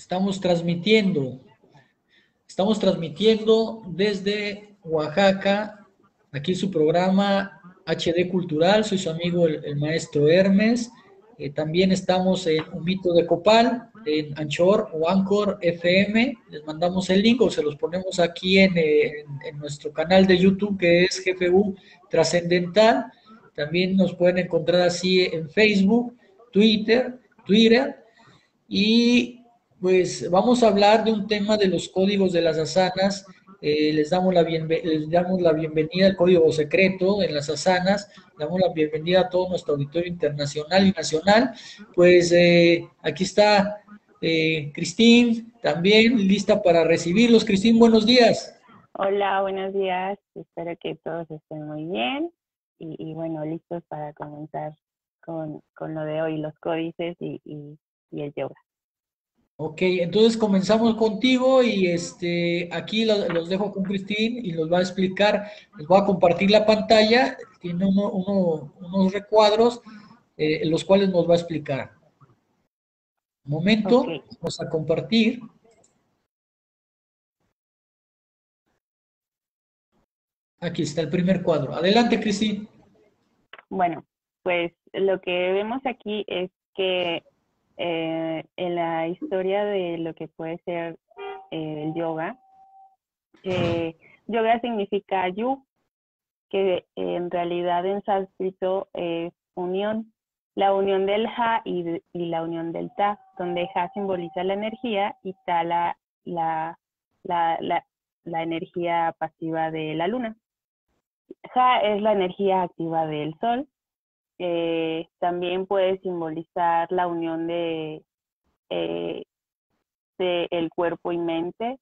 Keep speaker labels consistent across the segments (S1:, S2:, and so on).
S1: Estamos transmitiendo, estamos transmitiendo desde Oaxaca, aquí su programa HD Cultural, soy su amigo el, maestro Hermes. Eh, también estamos en Un Mito de Copal, en Anchor o Anchor FM. Les mandamos el link o se los ponemos aquí en, en nuestro canal de YouTube que es GFU Trascendental. También nos pueden encontrar así en Facebook, Twitter, Twitter. Y pues vamos a hablar de un tema de los códigos de las asanas. Eh, les, damos la les damos la bienvenida al código secreto en las asanas. Damos la bienvenida a todo nuestro auditorio internacional y nacional. Pues eh, aquí está eh, Cristín, también lista para recibirlos. Cristín, buenos días.
S2: Hola, buenos días. Espero que todos estén muy bien y, bueno, listos para comenzar con, lo de hoy, los códices y el yoga.
S1: Ok, entonces comenzamos contigo y este, aquí los, dejo con Cristín y nos va a explicar, les voy a compartir la pantalla, tiene unos recuadros, eh, los cuales nos va a explicar. Un momento, vamos a compartir. Aquí está el primer cuadro. Adelante, Cristín.
S2: Bueno, pues lo que vemos aquí es que eh, en la historia de lo que puede ser eh, el yoga. Yoga significa yu, que en realidad en sánscrito es unión, la unión del ha y, la unión del ta, donde ha simboliza la energía y ta la, la, la, la energía pasiva de la luna. Ha es la energía activa del sol eh, también puede simbolizar la unión de, eh, de, el cuerpo y mente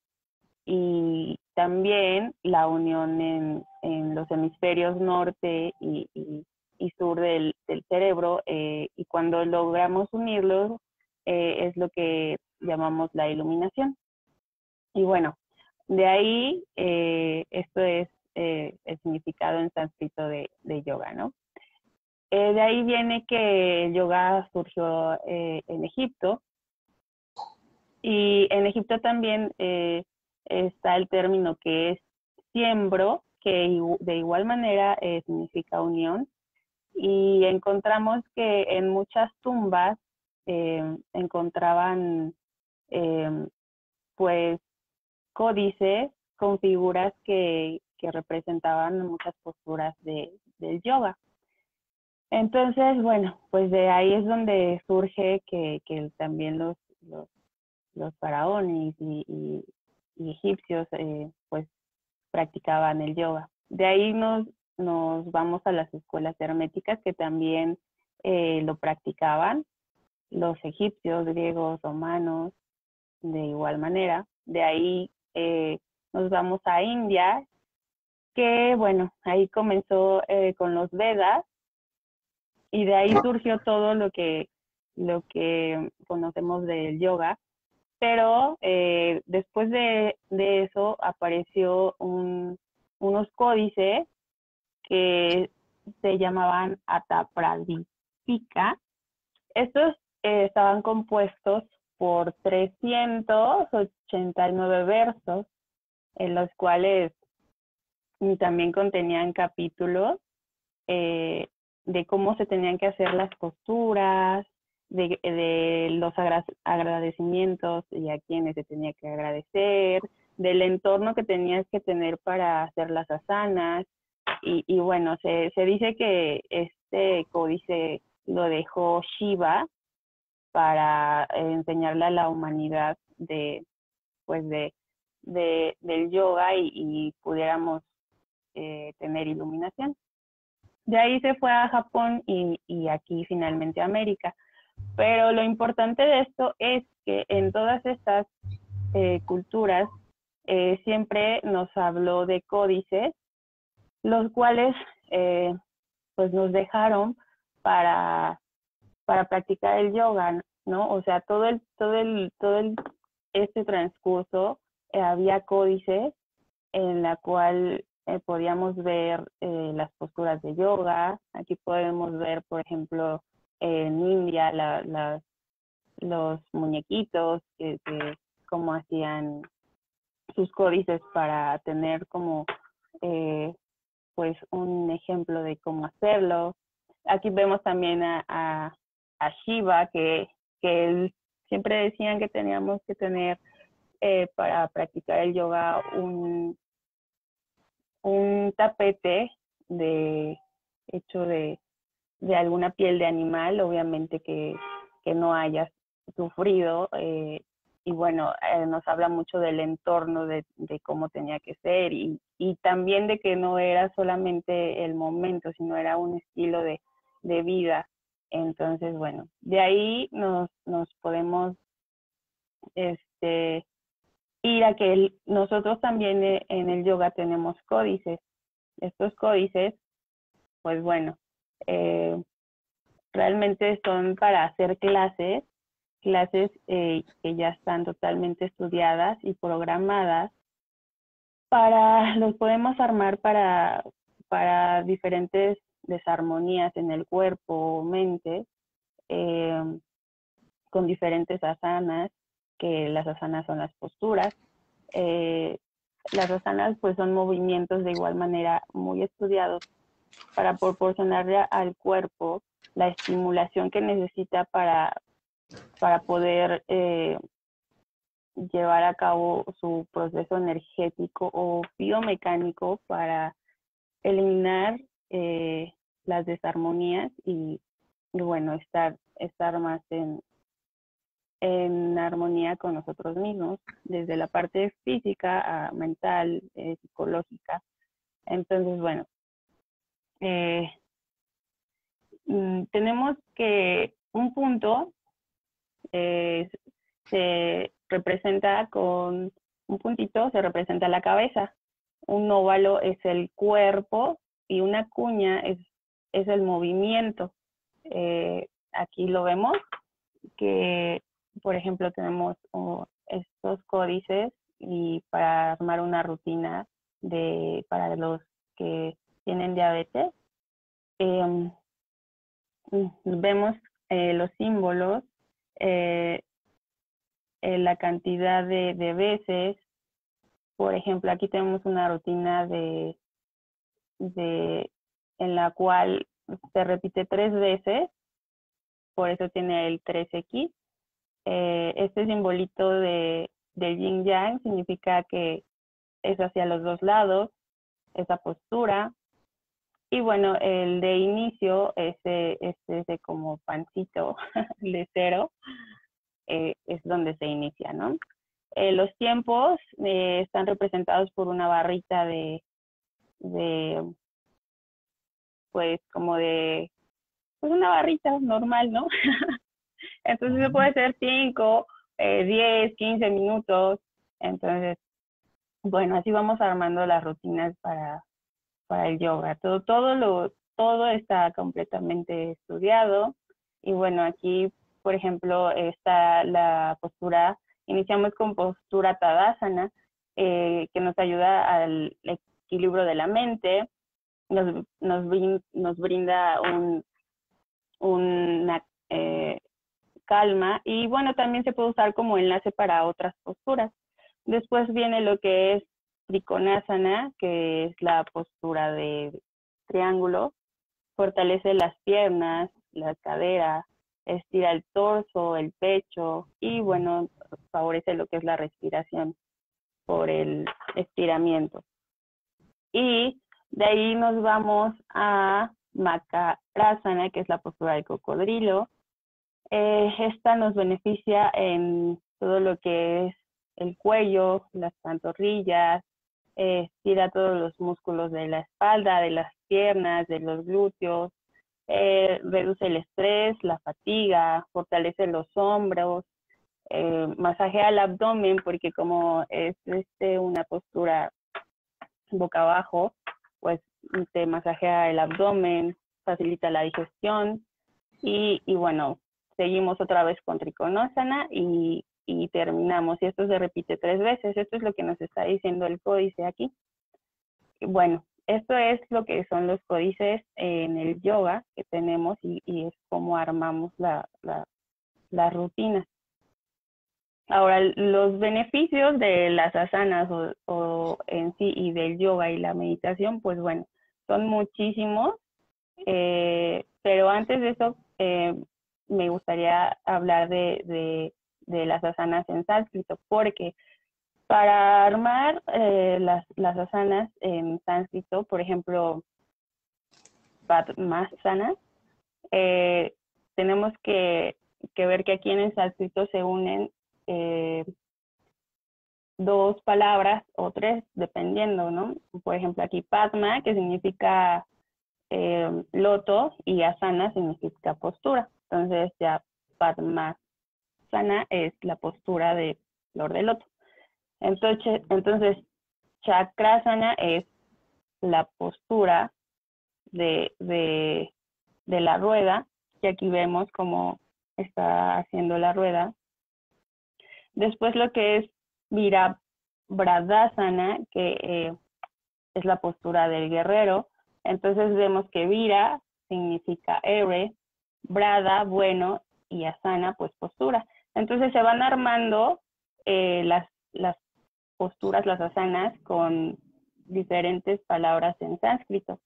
S2: y también la unión en, en los hemisferios norte y, y, sur del, del cerebro eh, y cuando logramos unirlos es lo que llamamos la iluminación. Y bueno, de ahí esto es el significado en sánscrito de, de yoga, ¿no? Eh, de ahí viene que el yoga surgió eh, en Egipto. Y en Egipto también eh, está el término que es siembro, que de igual manera significa unión. Y encontramos que en muchas tumbas encontraban pues códices con figuras que, representaban muchas posturas de, del yoga. Entonces, bueno, pues de ahí es donde surge que, también los, los, faraones y, egipcios eh, pues practicaban el yoga. De ahí nos, nos vamos a las escuelas herméticas que también eh, lo practicaban, los egipcios, griegos, romanos, de igual manera. De ahí eh, nos vamos a India, que bueno, ahí comenzó con los Vedas, y de ahí surgió todo lo que, lo que conocemos del yoga. Pero eh, después de, eso apareció unos códices que se llamaban Atapradipika. Estos eh, estaban compuestos por 389 versos, en los cuales también contenían capítulos eh, de cómo se tenían que hacer las posturas, de, los agradecimientos y a quienes se tenía que agradecer, del entorno que tenías que tener para hacer las asanas. Y, bueno, se, se dice que este códice lo dejó Shiva para enseñarle a la humanidad de, pues de, del yoga y, pudiéramos eh, tener iluminación. De ahí se fue a Japón y, aquí finalmente a América. Pero lo importante de esto es que en todas estas eh, culturas eh, siempre nos habló de códices, los cuales eh, pues nos dejaron para, para practicar el yoga, ¿no? O sea, todo el, todo el, todo el, este transcurso había códices en la cual eh, podíamos ver eh, las posturas de yoga. Aquí podemos ver, por ejemplo, en India las, los muñequitos, que, cómo hacían sus códices para tener como eh, pues un ejemplo de cómo hacerlo. Aquí vemos también a, a, Shiva, que, que siempre decían que teníamos que tener eh, para practicar el yoga un, un tapete de hecho de, alguna piel de animal, obviamente que, no haya sufrido. Eh, y bueno, eh, nos habla mucho del entorno, de, de cómo tenía que ser y, y, también de que no era solamente el momento, sino era un estilo de, de vida. Entonces, bueno, de ahí nos, nos podemos este, ir a que nosotros también eh, en el yoga tenemos códices. Estos códices, pues bueno, eh, realmente son para hacer clases, clases eh, que ya están totalmente estudiadas y programadas para, los podemos armar para, para diferentes desarmonías en el cuerpo o mente, con diferentes asanas, que las asanas son las posturas. Eh, las asanas pues son movimientos de igual manera muy estudiados para proporcionarle al cuerpo la estimulación que necesita para, para poder eh, llevar a cabo su proceso energético o biomecánico para eliminar eh, las desarmonías y, y, bueno, estar, estar más en, en armonía con nosotros mismos, desde la parte física a mental, eh, psicológica. Entonces, bueno, eh, mm, tenemos que un punto eh, se representa con un puntito, se representa la cabeza, un óvalo es el cuerpo y una cuña es, es el movimiento. aquí lo vemos que por ejemplo, tenemos estos códices y para armar una rutina de para los que tienen diabetes. Em, vemos eh, los símbolos, eh, eh, la cantidad de, de, veces. Por ejemplo, aquí tenemos una rutina de, de en la cual se repite tres veces, por eso tiene el 3X. Eh, este simbolito de, de yin yang significa que es hacia los dos lados, esa postura. Y bueno, el de inicio, ese, ese, como pancito de cero, eh, es donde se inicia, ¿no? Eh, los tiempos están representados por una barrita de, de, pues como de, pues una barrita normal, ¿no? Entonces se puede ser 5, 10, 15 minutos. Entonces, bueno, así vamos armando las rutinas para, para el yoga. Todo, todo, lo, todo está completamente estudiado. Y bueno, aquí, por ejemplo, está la postura, iniciamos con postura Tadasana, eh, que nos ayuda al equilibrio de la mente, nos, nos, nos brinda un, una eh, calma y bueno, también se puede usar como enlace para otras posturas. Después viene lo que es Trikonasana, que es la postura de triángulo, fortalece las piernas, la cadera, estira el torso, el pecho y bueno, favorece lo que es la respiración por el estiramiento. Y de ahí nos vamos a Makarasana, que es la postura del cocodrilo, eh, esta nos beneficia en todo lo que es el cuello, las pantorrillas, eh, estira todos los músculos de la espalda, de las piernas, de los glúteos, eh, reduce el estrés, la fatiga, fortalece los hombros, eh, masajea el abdomen porque como es este, una postura boca abajo, pues te masajea el abdomen, facilita la digestión y, y bueno, seguimos otra vez con triconósana y, y terminamos. Y esto se repite tres veces. Esto es lo que nos está diciendo el códice aquí. Bueno, esto es lo que son los códices en el yoga que tenemos y, y es cómo armamos la, la, las rutinas. Ahora, los beneficios de las asanas o, en sí y del yoga y la meditación, pues bueno, son muchísimos, eh, pero antes de eso eh, me gustaría hablar de, de, las asanas en sánscrito, porque para armar eh, las, las asanas en sánscrito, por ejemplo, Padmasana, eh, tenemos que, que, ver que aquí en el sánscrito se unen eh, dos palabras o tres, dependiendo, ¿no? Por ejemplo, aquí Padma, que significa eh, loto, y asana significa postura. Entonces ya Padmasana es la postura de flor de loto. Entonces, entonces Chakrasana es la postura de, de, la rueda, y aquí vemos cómo está haciendo la rueda. Después lo que es Virabhadasana, que eh, es la postura del guerrero. Entonces vemos que Vira significa héroe, Brada, bueno, y Asana, pues postura. Entonces se van armando eh, las, las posturas, las asanas, con diferentes palabras en sánscrito.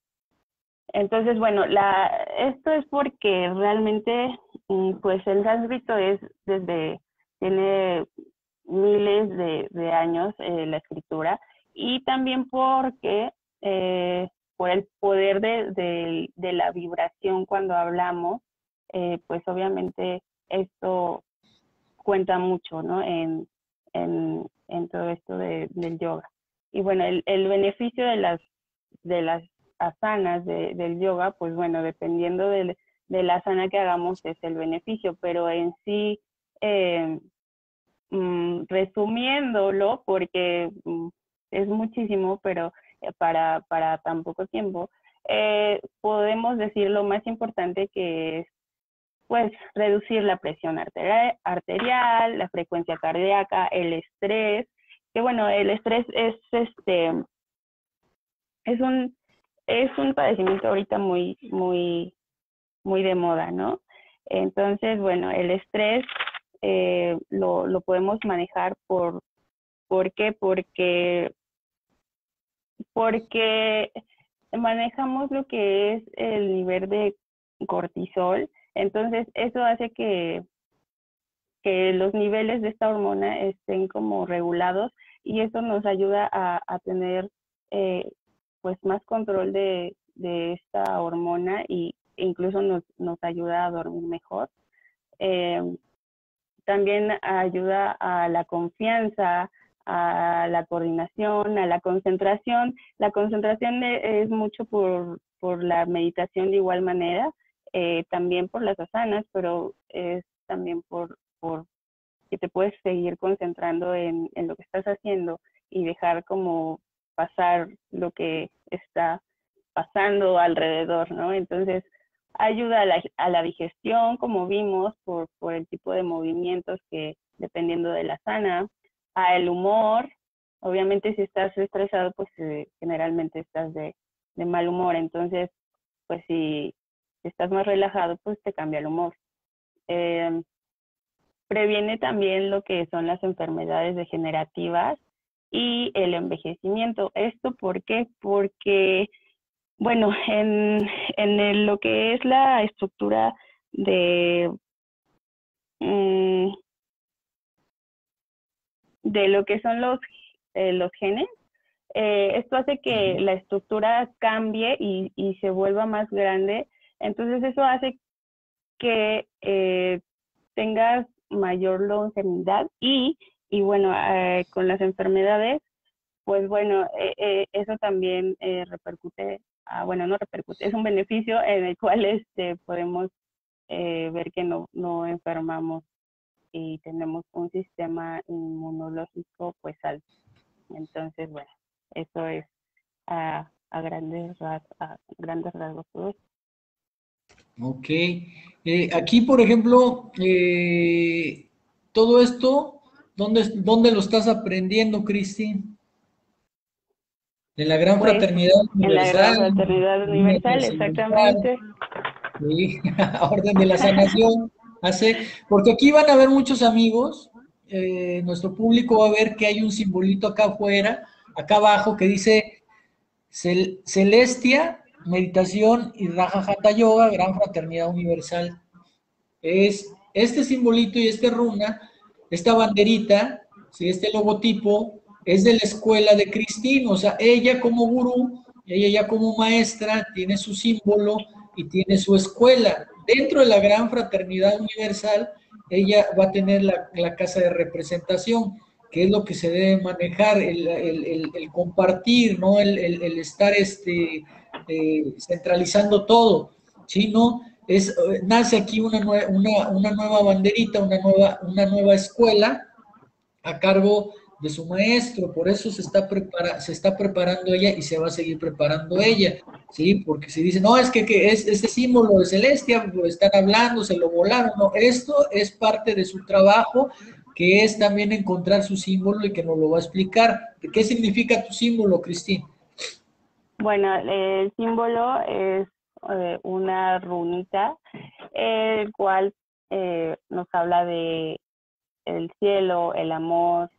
S2: Entonces, bueno, la, esto es porque realmente, mm, pues el sánscrito es desde, tiene miles de, años eh, la escritura y también porque eh, por el poder de, la vibración cuando hablamos, eh, pues obviamente esto cuenta mucho, ¿no? En, en, todo esto del yoga. Y bueno, el, beneficio de las, de las asanas del yoga, pues bueno, dependiendo de la asana que hagamos es el beneficio, pero en sí, eh, mm, resumiéndolo, porque mm, es muchísimo, pero eh, para, para tan poco tiempo, podemos decir lo más importante que es pues reducir la presión arterial, la frecuencia cardíaca, el estrés, que bueno, el estrés es este es un es un padecimiento ahorita muy, muy, muy de moda, ¿no? Entonces, bueno, el estrés eh, lo, lo, podemos manejar por, ¿por qué? Porque, porque manejamos lo que es el nivel de cortisol, entonces eso hace que, que los niveles de esta hormona estén como regulados y eso nos ayuda a, tener eh, pues más control de, esta hormona y incluso nos, nos ayuda a dormir mejor. Em, también ayuda a la confianza, a la coordinación, a la concentración. La concentración e, es mucho por, la meditación de igual manera, eh, también por las asanas, pero es también por, por que te puedes seguir concentrando en, en lo que estás haciendo y dejar como pasar lo que está pasando alrededor, ¿no? Entonces, ayuda a la, a la digestión, como vimos, por, por, el tipo de movimientos que, dependiendo de la sana, a el humor, obviamente si estás estresado, pues eh, generalmente estás de, de, mal humor, entonces, pues si estás más relajado, pues te cambia el humor. Eh, previene también lo que son las enfermedades degenerativas, y el envejecimiento. ¿Esto por qué? Porque, bueno, en, en lo que es la estructura de, mm, de lo que son los, eh, los genes, eh, esto hace que la estructura cambie y, y, se vuelva más grande. Entonces eso hace que eh, tengas mayor longevidad y y bueno, eh, con las enfermedades, pues bueno, eh, eh, eso también repercute, ah, bueno, no repercute, es un beneficio en el cual este, podemos ver que no, no enfermamos y tenemos un sistema inmunológico pues alto. Entonces, bueno, eso es a, a grandes, a grandes rasgos todo
S1: Ok. aquí, por ejemplo, todo esto ¿Dónde, dónde lo estás aprendiendo, Cristi? En la Gran pues, Fraternidad
S2: Universal. En la Gran Fraternidad Universal, exactamente.
S1: Sí, Orden de la Sanación. hace, porque aquí van a ver muchos amigos, eh, nuestro público va a ver que hay un simbolito acá afuera, acá abajo, que dice Celestia, Meditación y Raja Hatha Yoga, Gran Fraternidad Universal. Es este simbolito y este runa, esta banderita, ¿sí? este logotipo, es de la escuela de Cristina, o sea, ella como gurú, ella ya como maestra tiene su símbolo y tiene su escuela. Dentro de la gran fraternidad universal, ella va a tener la, casa de representación, que es lo que se debe manejar, el, compartir, ¿no? El, estar este, eh, centralizando todo, ¿sí? ¿No? Es, nace aquí una, una, una nueva banderita, una nueva, una nueva escuela a cargo de su maestro, por eso se está, prepara, se está preparando ella y se va a seguir preparando ella, ¿sí? Porque si dice, no, es que, que es este símbolo de Celestia, lo están hablando, se lo volaron, no, esto es parte de su trabajo, que es también encontrar su símbolo y que nos lo va a explicar. ¿Qué significa tu símbolo, Cristina?
S2: Bueno, el símbolo es eh, una runita, el cual eh, nos habla de el cielo, el amor,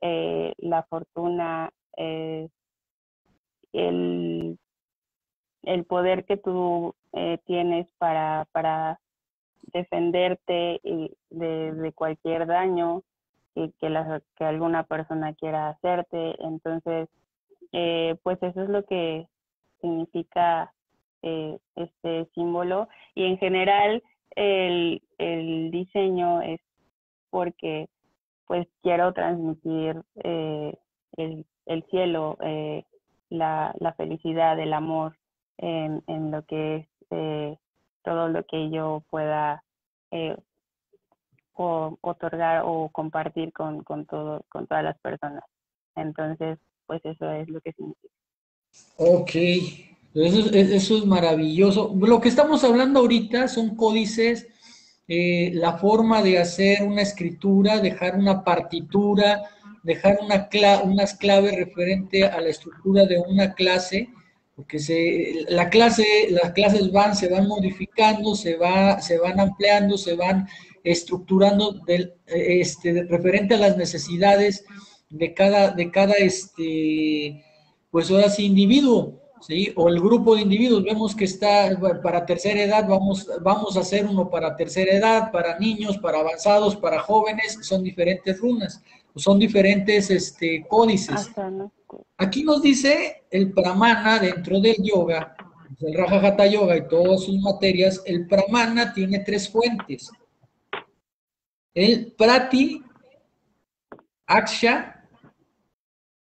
S2: eh, la fortuna, eh, el, el, poder que tú tienes para defenderte de, de cualquier daño que, que, la, que alguna persona quiera hacerte. Entonces, pues eso es lo que significa este símbolo y en general el, el diseño es porque pues quiero transmitir eh, el, cielo, eh, la, felicidad, el amor en, lo que es eh, todo lo que yo pueda otorgar o compartir con, con, todo, con todas las personas. Entonces, pues eso es lo que significa.
S1: Ok, eso, eso es maravilloso. Lo que estamos hablando ahorita son códices eh, la forma de hacer una escritura, dejar una partitura, dejar una unas claves referente a la estructura de una clase, porque se, la clase, las clases van, se van modificando, se, va, se van ampliando, se van estructurando del, este, referente a las necesidades de cada, de cada este, pues ahora individuo. ¿sí? O el grupo de individuos, vemos que está para tercera edad, vamos, vamos a hacer uno para tercera edad, para niños, para avanzados, para jóvenes, son diferentes runas, son diferentes este, códices. Aquí nos dice el pramana dentro del yoga, el Raja Hatha Yoga y todas sus materias, el pramana tiene tres fuentes. El prati, aksha,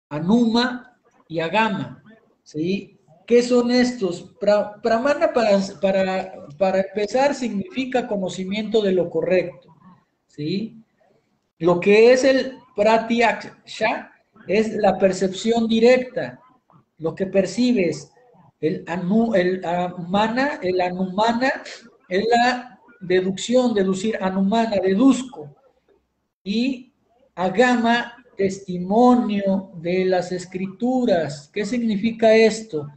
S1: anuma y agama. ¿sí? ¿Qué son estos? pramana para, para, para, empezar significa conocimiento de lo correcto, ¿sí? Lo que es el pratyaksha es la percepción directa, lo que percibes. El, anu, el amana, el anumana es la deducción, deducir, anumana, deduzco. Y agama, testimonio de las escrituras. ¿Qué significa esto?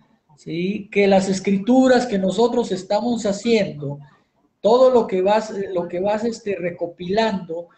S1: ¿sí? que las escrituras que nosotros estamos haciendo, todo lo que vas, lo que vas este, recopilando,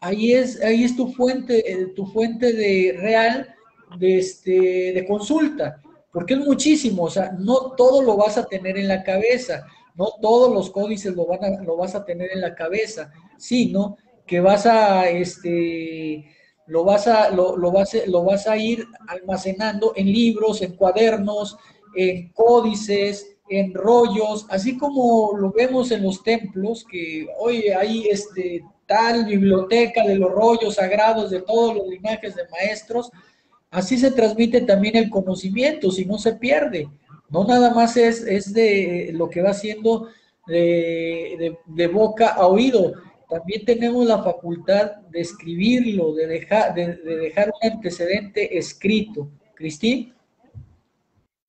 S1: ahí es, ahí es tu fuente, eh, tu fuente de real de, este, de consulta, porque es muchísimo, o sea, no todo lo vas a tener en la cabeza, no todos los códices lo, van a, lo vas a tener en la cabeza, sino que vas a, este, lo vas a, lo, lo, vas, lo vas a ir almacenando en libros, en cuadernos, en códices, en rollos, así como lo vemos en los templos, que hoy hay este, tal biblioteca de los rollos sagrados de todos los linajes de maestros, así se transmite también el conocimiento, si no se pierde. No nada más es, es de lo que va siendo de, boca a oído, también tenemos la facultad de escribirlo, de dejar, de, de dejar un antecedente escrito. Cristín.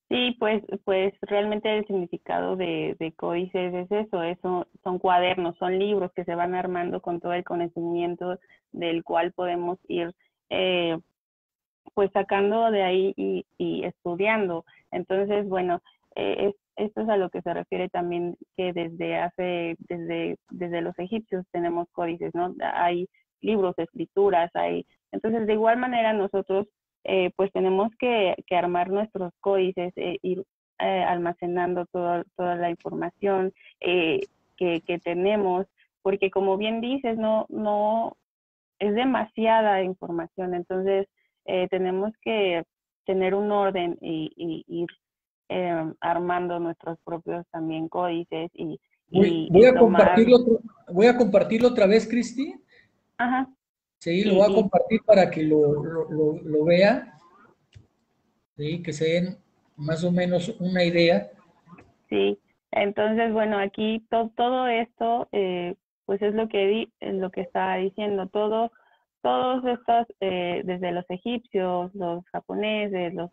S2: Sí, pues, pues realmente el significado de, códices es eso, eso, son cuadernos, son libros que se van armando con todo el conocimiento del cual podemos ir eh, pues sacando de ahí y, y estudiando. Entonces, bueno, eh, esto es a lo que se refiere también que desde hace, desde, desde los egipcios tenemos códices, ¿no? Hay libros, escrituras, hay... Entonces, de igual manera nosotros eh, pues tenemos que, que, armar nuestros códices, eh, ir eh, almacenando toda la información que, que, tenemos, porque como bien dices, no, no, es demasiada información, entonces tenemos que tener un orden y, ir armando nuestros propios también códices y,
S1: voy, a compartirlo, voy a compartirlo otra vez, Cristi.
S2: Ajá.
S1: Sí, lo voy a compartir para que lo, lo, vea, ¿sí? que se den más o menos una idea.
S2: Sí, entonces, bueno, aquí todo esto, eh, pues es lo que, di, es lo que estaba diciendo, todo, todos estos, eh, desde los egipcios, los japoneses, los,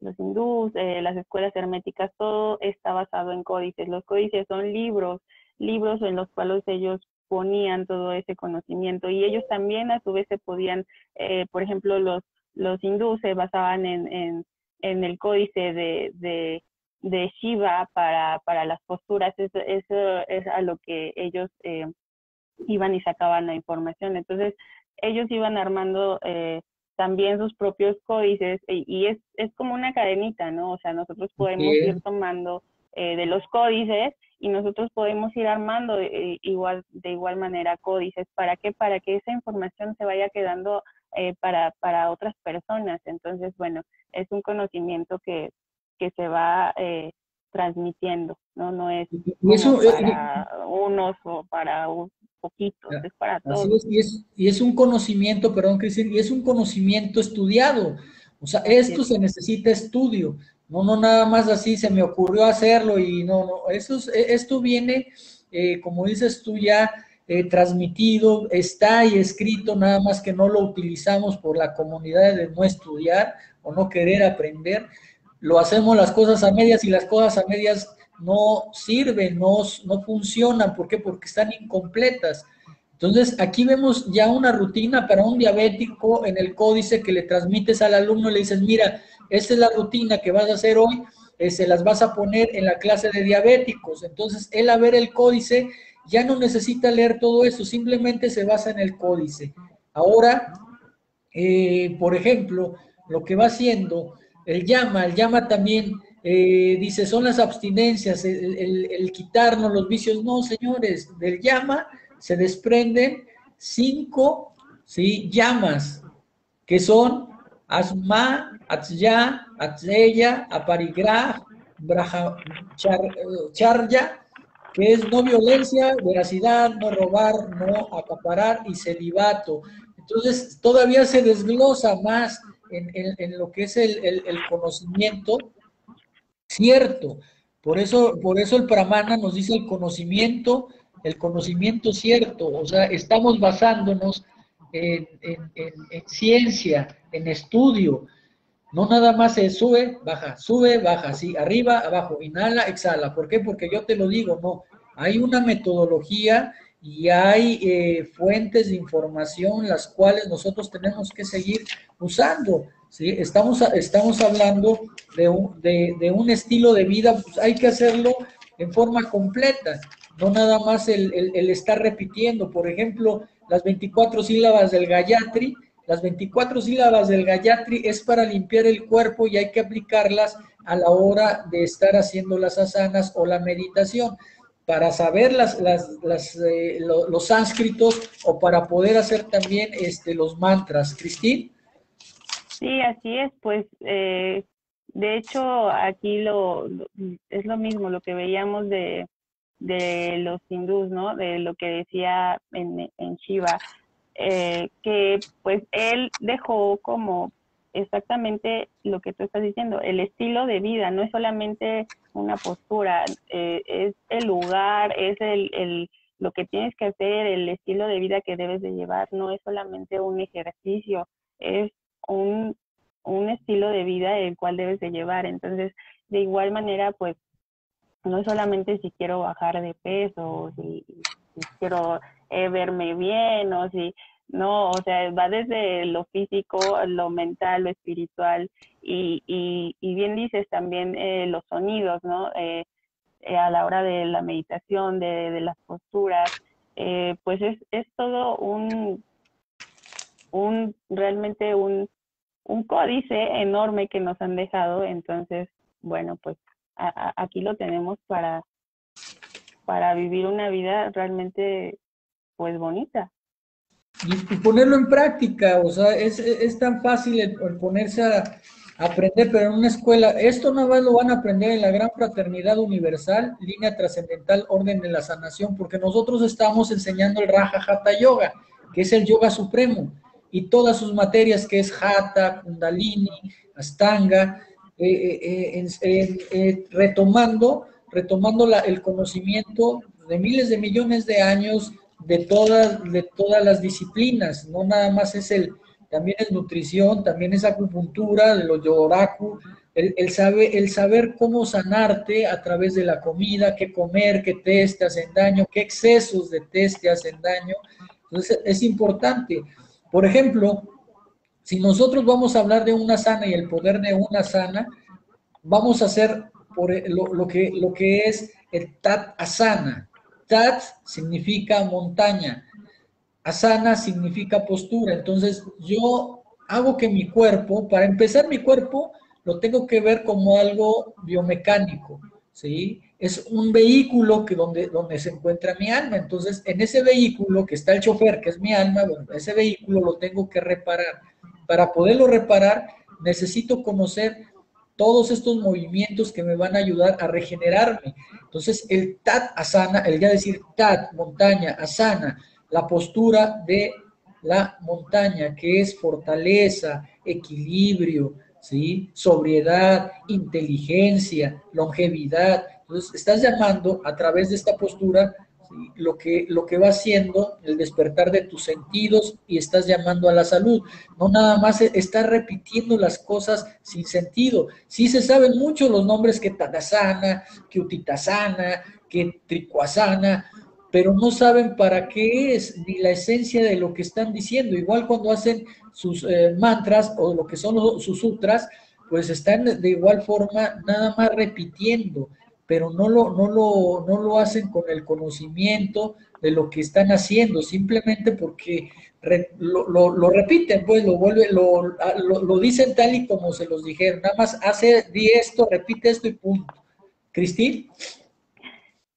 S2: los hindús, eh, las escuelas herméticas, todo está basado en códices. Los códices son libros, libros en los cuales ellos ponían todo ese conocimiento y ellos también a su vez se podían, eh, por ejemplo, los, los hindúes se basaban en, en, en el códice de, de, de Shiva para, para las posturas, eso, eso, es a lo que ellos eh, iban y sacaban la información. Entonces, ellos iban armando eh, también sus propios códices y, es, es como una cadenita, ¿no? O sea, nosotros podemos ir tomando de los códices y nosotros podemos ir armando eh, igual, de igual manera códices. ¿Para qué? Para que esa información se vaya quedando eh, para, para otras personas. Entonces, bueno, es un conocimiento que, que se va eh, transmitiendo, ¿no? No es para unos o para un poquito, es para todos.
S1: y, es, y es un conocimiento, perdón, Cristian, y es un conocimiento estudiado. O sea, esto se necesita estudio. No, no, nada más así se me ocurrió hacerlo y no, no, eso e, esto viene, eh, como dices tú ya, eh, transmitido, está y escrito, nada más que no lo utilizamos por la comunidad de no estudiar o no querer aprender. Lo hacemos las cosas a medias y las cosas a medias no sirven, no, no funcionan. ¿Por qué? Porque están incompletas. Entonces, aquí vemos ya una rutina para un diabético en el códice que le transmites al alumno, le dices, mira, esta es la rutina que vas a hacer hoy, eh, se las vas a poner en la clase de diabéticos. Entonces, él a ver el códice ya no necesita leer todo eso, simplemente se basa en el códice. Ahora, eh, por ejemplo, lo que va haciendo, el llama, el llama también eh, dice, son las abstinencias, el, quitarnos los vicios. No, señores, del llama se desprenden cinco ¿sí? llamas, que son asma, Atzya, Atzeya, Aparigraj, Charya, que es no violencia, veracidad, no robar, no acaparar y celibato. Entonces, todavía se desglosa más en, lo que es el, conocimiento cierto. Por eso, por eso el Pramana nos dice el conocimiento, el conocimiento cierto. O sea, estamos basándonos en, en ciencia, en estudio, no nada más se sube, baja, sube, baja, sí, arriba, abajo, inhala, exhala. ¿Por qué? Porque yo te lo digo, no. Hay una metodología y hay eh, fuentes de información las cuales nosotros tenemos que seguir usando. ¿sí? Estamos, estamos hablando de un, de, un estilo de vida, pues hay que hacerlo en forma completa, no nada más el, el estar repitiendo. Por ejemplo, las 24 sílabas del Gayatri, las 24 sílabas del Gayatri es para limpiar el cuerpo y hay que aplicarlas a la hora de estar haciendo las asanas o la meditación para saber las, las, eh, los sánscritos o para poder hacer también este, los mantras. Cristín.
S2: Sí, así es, pues eh, de hecho aquí lo, es lo mismo, lo que veíamos de, de los hindús, ¿no? De lo que decía en, en Shiva. Eh, que pues él dejó como exactamente lo que tú estás diciendo, el estilo de vida, no es solamente una postura, eh, es el lugar, es el, el, lo que tienes que hacer, el estilo de vida que debes de llevar, no es solamente un ejercicio, es un, un estilo de vida el cual debes de llevar. Entonces, de igual manera, pues, no es solamente si quiero bajar de peso, si quiero eh, verme bien o si, no, o sea, va desde lo físico, lo mental, lo espiritual y, y, y bien dices también eh, los sonidos, ¿no? Eh, eh, a la hora de la meditación, de, las posturas, eh, pues es, es todo un, un realmente un, un códice enorme que nos han dejado. Entonces, bueno, pues aquí lo tenemos para, para vivir una vida realmente pues bonita.
S1: Y, ponerlo en práctica, o sea, es, es tan fácil el ponerse a, aprender, pero en una escuela, esto no lo van a aprender en la gran fraternidad universal, línea trascendental, orden de la sanación, porque nosotros estamos enseñando el Raja Hatha Yoga, que es el yoga supremo, y todas sus materias, que es Hatha, Kundalini, Astanga, eh, eh, eh, retomando, retomando la, el conocimiento de miles de millones de años de todas, de todas las disciplinas, no nada más es el, también es nutrición, también es acupuntura, de los yoraku, el, el, el saber cómo sanarte a través de la comida, qué comer, qué test te hacen daño, qué excesos de test te hacen daño. Entonces es importante. Por ejemplo, si nosotros vamos a hablar de una sana y el poder de una sana, vamos a hacer por lo, lo que, lo que es el Tat Asana. Tat significa montaña, Asana significa postura. Entonces, yo hago que mi cuerpo, para empezar mi cuerpo, lo tengo que ver como algo biomecánico, ¿sí? Es un vehículo que donde, donde se encuentra mi alma. Entonces, en ese vehículo que está el chofer, que es mi alma, bueno, ese vehículo lo tengo que reparar. Para poderlo reparar, necesito conocer todos estos movimientos que me van a ayudar a regenerarme. Entonces, el Tat Asana, el ya decir Tat, montaña, Asana, la postura de la montaña, que es fortaleza, equilibrio, ¿sí? sobriedad, inteligencia, longevidad. Entonces, estás llamando a través de esta postura lo, que, lo que va haciendo el despertar de tus sentidos y estás llamando a la salud. No nada más estás repitiendo las cosas sin sentido. Sí se saben mucho los nombres que Tadasana, que Utitasana, que Tricuasana, pero no saben para qué es ni la esencia de lo que están diciendo. Igual cuando hacen sus eh, mantras o lo que son sus sutras, pues están de igual forma nada más repitiendo, pero no lo, no lo, no lo hacen con el conocimiento de lo que están haciendo, simplemente porque lo, lo, repiten, pues lo vuelve, lo, lo, dicen tal y como se los dijeron, nada más hace, di esto, repite esto y punto. Cristín.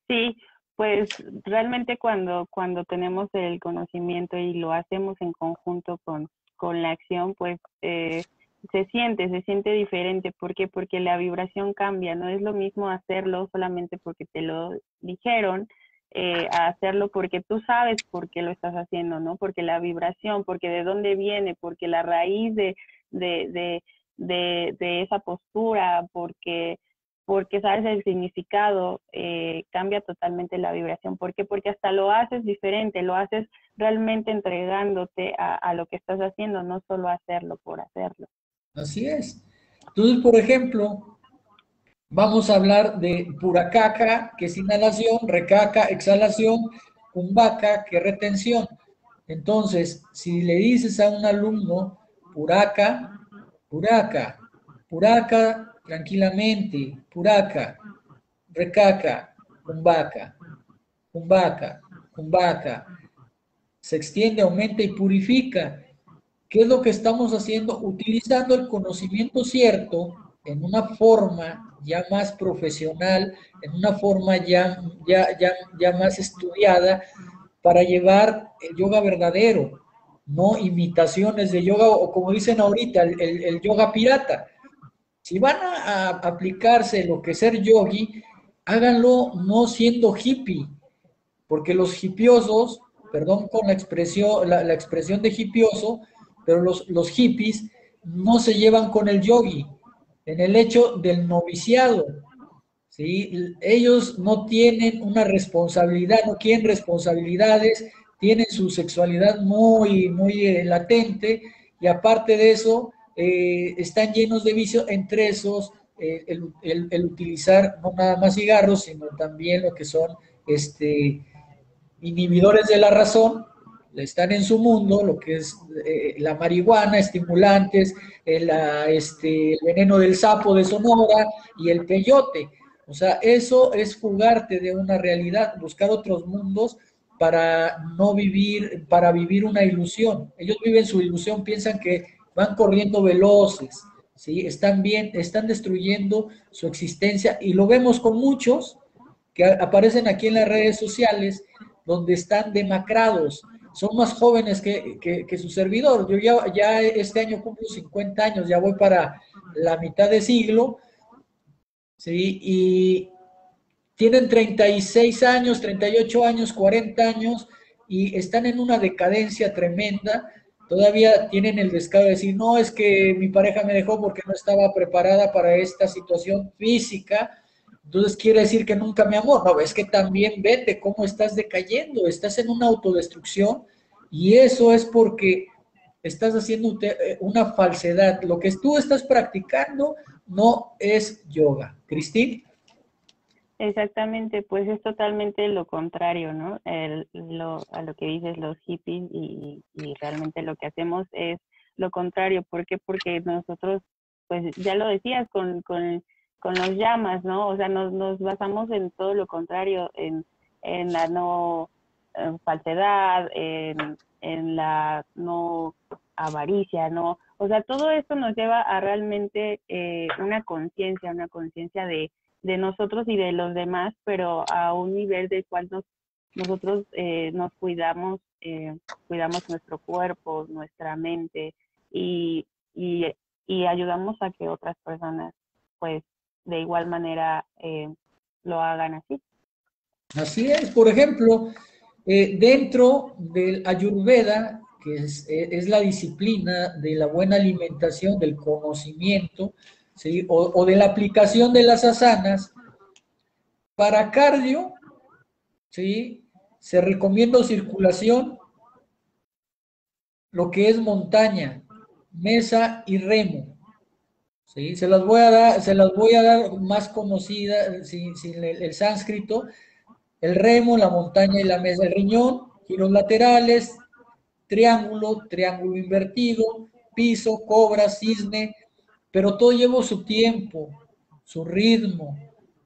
S2: Sí, pues realmente cuando, cuando tenemos el conocimiento y lo hacemos en conjunto con, con la acción, pues eh, se siente, se siente diferente. ¿Por qué? Porque la vibración cambia. No es lo mismo hacerlo solamente porque te lo dijeron, eh, a hacerlo porque tú sabes por qué lo estás haciendo, ¿no? Porque la vibración, porque de dónde viene, porque la raíz de, de, de, de, de esa postura, porque porque sabes el significado, eh, cambia totalmente la vibración. ¿Por qué? Porque hasta lo haces diferente, lo haces realmente entregándote a, lo que estás haciendo, no solo hacerlo por hacerlo.
S1: Así es. Entonces, por ejemplo, vamos a hablar de puracaca, que es inhalación, recaca, exhalación, cumbaca, que es retención. Entonces, si le dices a un alumno puraca, puraca, puraca tranquilamente, puraca, recaca, cumbaca, cumbaca, cumbaca, se extiende, aumenta y purifica. ¿Qué es lo que estamos haciendo? Utilizando el conocimiento cierto en una forma ya más profesional, en una forma ya, ya, ya, más estudiada, para llevar el yoga verdadero, no imitaciones de yoga o como dicen ahorita, el yoga pirata. Si van a, aplicarse lo que ser yogi, háganlo no siendo hippie, porque los hipiosos, perdón con la expresión, la, expresión de hipioso, pero los, los hippies no se llevan con el yogi en el hecho del noviciado. ¿sí? Ellos no tienen una responsabilidad, no quieren responsabilidades, tienen su sexualidad muy, muy eh, latente y aparte de eso, eh, están llenos de vicios, entre esos eh, el, utilizar no nada más cigarros, sino también lo que son este, inhibidores de la razón, están en su mundo, lo que es eh, la marihuana, estimulantes, el, este, el veneno del sapo de Sonora y el peyote. O sea, eso es fugarte de una realidad, buscar otros mundos para no vivir, para vivir una ilusión. Ellos viven su ilusión, piensan que van corriendo veloces, ¿sí? Están bien, están destruyendo su existencia y lo vemos con muchos que aparecen aquí en las redes sociales donde están demacrados, son más jóvenes que, su servidor. Yo ya, ya, este año cumplo 50 años, ya voy para la mitad de siglo, ¿sí? Y tienen 36 años, 38 años, 40 años y están en una decadencia tremenda. Todavía tienen el descaro de decir, no, es que mi pareja me dejó porque no estaba preparada para esta situación física entonces quiere decir que nunca me amó. No, es que también vete cómo estás decayendo, estás en una autodestrucción y eso es porque estás haciendo eh, una falsedad. Lo que tú estás practicando no es yoga. Cristín.
S2: Exactamente, pues es totalmente lo contrario, ¿no? a lo que dices los hippies y, y, realmente lo que hacemos es lo contrario. ¿Por qué? Porque nosotros, pues ya lo decías, con, con con los llamas, ¿no? O sea, nos, nos basamos en todo lo contrario, en, en la no falsedad, en, en, la no avaricia, ¿no? O sea, todo esto nos lleva a realmente eh, una conciencia, una conciencia de, de nosotros y de los demás, pero a un nivel de cual nos, nosotros eh, nos cuidamos, eh, cuidamos nuestro cuerpo, nuestra mente y, y, y ayudamos a que otras personas pues de igual manera eh, lo hagan así.
S1: Así es, por ejemplo, eh, dentro del Ayurveda, que es, eh, es, la disciplina de la buena alimentación, del conocimiento, ¿sí? o, de la aplicación de las asanas, para cardio, ¿sí? se recomienda circulación, lo que es montaña, mesa y remo. ¿Sí? Se las voy a dar, se las voy a dar más conocidas sin, el, sánscrito, el remo, la montaña y la mesa, el riñón, giros laterales, triángulo, triángulo invertido, piso, cobra, cisne, pero todo lleva su tiempo, su ritmo,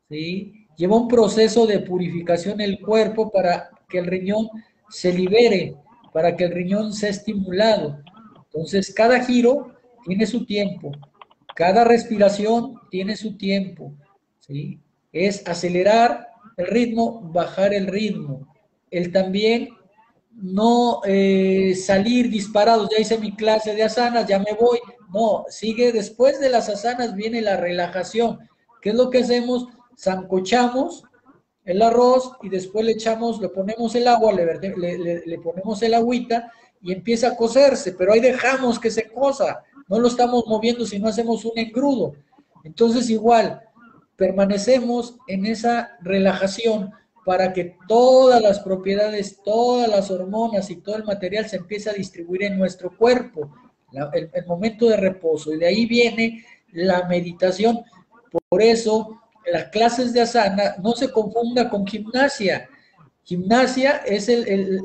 S1: ¿sí? Lleva un proceso de purificación el cuerpo para que el riñón se libere, para que el riñón sea estimulado. Entonces, cada giro tiene su tiempo, cada respiración tiene su tiempo, ¿sí? Es acelerar el ritmo, bajar el ritmo. El también no eh, salir disparados, ya hice mi clase de asanas, ya me voy. No, sigue después de las asanas viene la relajación. ¿Qué es lo que hacemos? Zancochamos el arroz y después le echamos, le ponemos el agua, le, le ponemos el agüita y empieza a cocerse, pero ahí dejamos que se cosa no lo estamos moviendo si no hacemos un engrudo. Entonces igual, permanecemos en esa relajación para que todas las propiedades, todas las hormonas y todo el material se empiece a distribuir en nuestro cuerpo, el, momento de reposo. Y de ahí viene la meditación. Por eso, las clases de asana no se confunda con gimnasia. Gimnasia es el,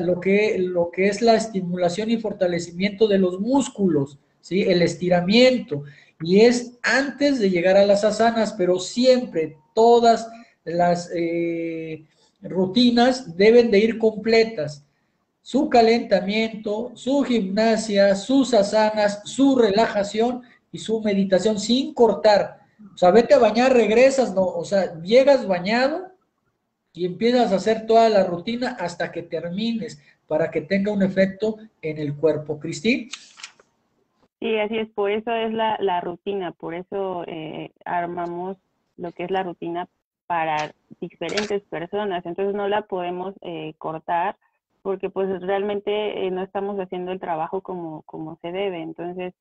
S1: lo, que, lo que es la estimulación y fortalecimiento de los músculos. El estiramiento. Y es antes de llegar a las asanas, pero siempre todas las eh, rutinas deben de ir completas. Su calentamiento, su gimnasia, sus asanas, su relajación y su meditación sin cortar. O sea, vete a bañar, regresas, no, o sea, llegas bañado y empiezas a hacer toda la rutina hasta que termines para que tenga un efecto en el cuerpo. Cristín.
S2: Sí, así es, por eso es la, la rutina, por eso eh, armamos lo que es la rutina para diferentes personas, entonces no la podemos eh, cortar porque pues realmente eh, no estamos haciendo el trabajo como, como se debe, entonces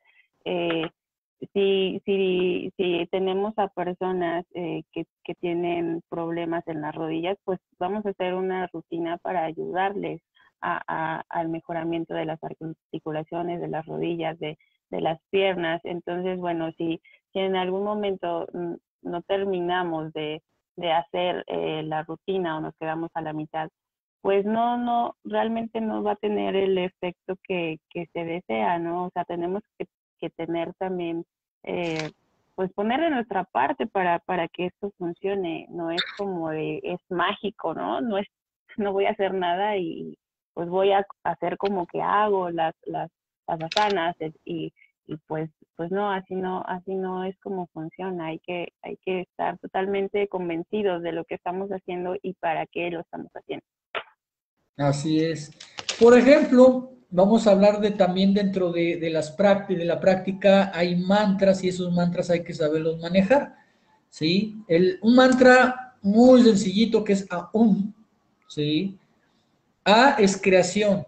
S2: si, si, si tenemos a personas que, que tienen problemas en las rodillas, pues vamos a hacer una rutina para ayudarles a, al mejoramiento de las articulaciones, de las rodillas, de, de las piernas. Entonces, bueno, si, si en algún momento mm, no terminamos de, de hacer eh, la rutina o nos quedamos a la mitad, pues no, no, realmente no va a tener el efecto que, que se desea, ¿no? O sea, tenemos que, que tener también eh, pues poner de nuestra parte para, para que esto funcione. No es como de, es mágico, ¿no? No es, no voy a hacer nada y pues voy a hacer como que hago las, las, las asanas y, pues, pues no, así no, así no es como funciona. Hay que, hay que estar totalmente convencidos de lo que estamos haciendo y para qué lo estamos haciendo.
S1: Así es. Por ejemplo, vamos a hablar de también dentro de, las de la práctica hay mantras y esos mantras hay que saberlos manejar. ¿sí? Un mantra muy sencillito que es Aum, ¿sí? A es creación.